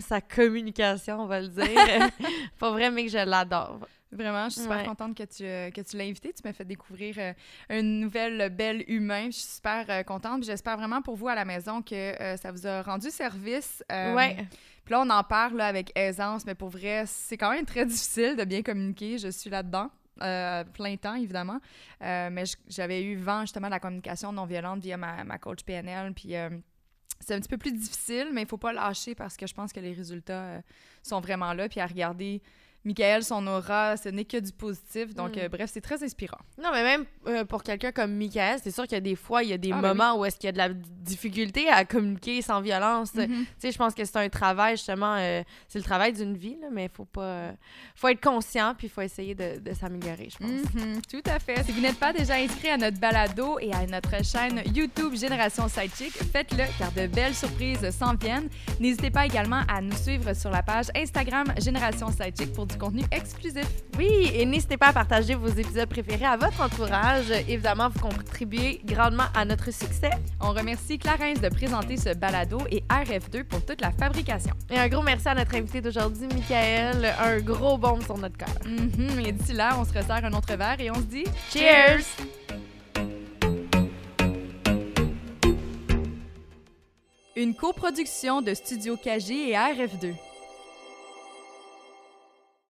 sa communication, on va le dire. Pas vrai, mais que je l'adore. Vraiment, je suis super Ouais. contente que tu, euh, que tu l'as invité. Tu m'as fait découvrir euh, une nouvelle belle humain. Je suis super euh, contente. J'espère vraiment pour vous à la maison que euh, ça vous a rendu service. Ouais. Puis là, on en parle là, avec aisance, mais pour vrai, c'est quand même très difficile de bien communiquer. Je suis là-dedans. euh, plein temps, évidemment. Euh, mais j'avais eu vent, justement, de la communication non violente via ma, ma coach PNL. Puis euh, c'est un petit peu plus difficile, mais il faut pas lâcher parce que je pense que les résultats euh, sont vraiment là. Puis à regarder Michael, son aura, ce n'est que du positif. Donc, Mm. euh, bref, c'est très inspirant. Non, mais même euh, pour quelqu'un comme Michael, c'est sûr qu'il y a des fois, il y a des Ah, ben moments où est-ce qu'il y a de la difficulté à communiquer sans violence. Mhm. Tu sais, je pense que c'est un travail, justement, euh, c'est le travail d'une vie, là, mais il faut pas... faut être conscient, puis il faut essayer de, de s'améliorer, je pense. Mhm, tout à fait. Si vous n'êtes pas déjà inscrit à notre balado et à notre chaîne YouTube Génération Sidechick, faites-le car de belles surprises s'en viennent. N'hésitez pas également à nous suivre sur la page Instagram Génération Sidechick pour du contenu exclusif. Oui, et n'hésitez pas à partager vos épisodes préférés à votre entourage. Évidemment, vous contribuez grandement à notre succès. On remercie Clarence de présenter ce balado et RF2 pour toute la fabrication. Et un gros merci à notre invité d'aujourd'hui, Michael. Un gros baume sur notre cœur. Et d'ici là, on se resserre un autre verre et on se dit Cheers! Une coproduction de Studio KG et RF2.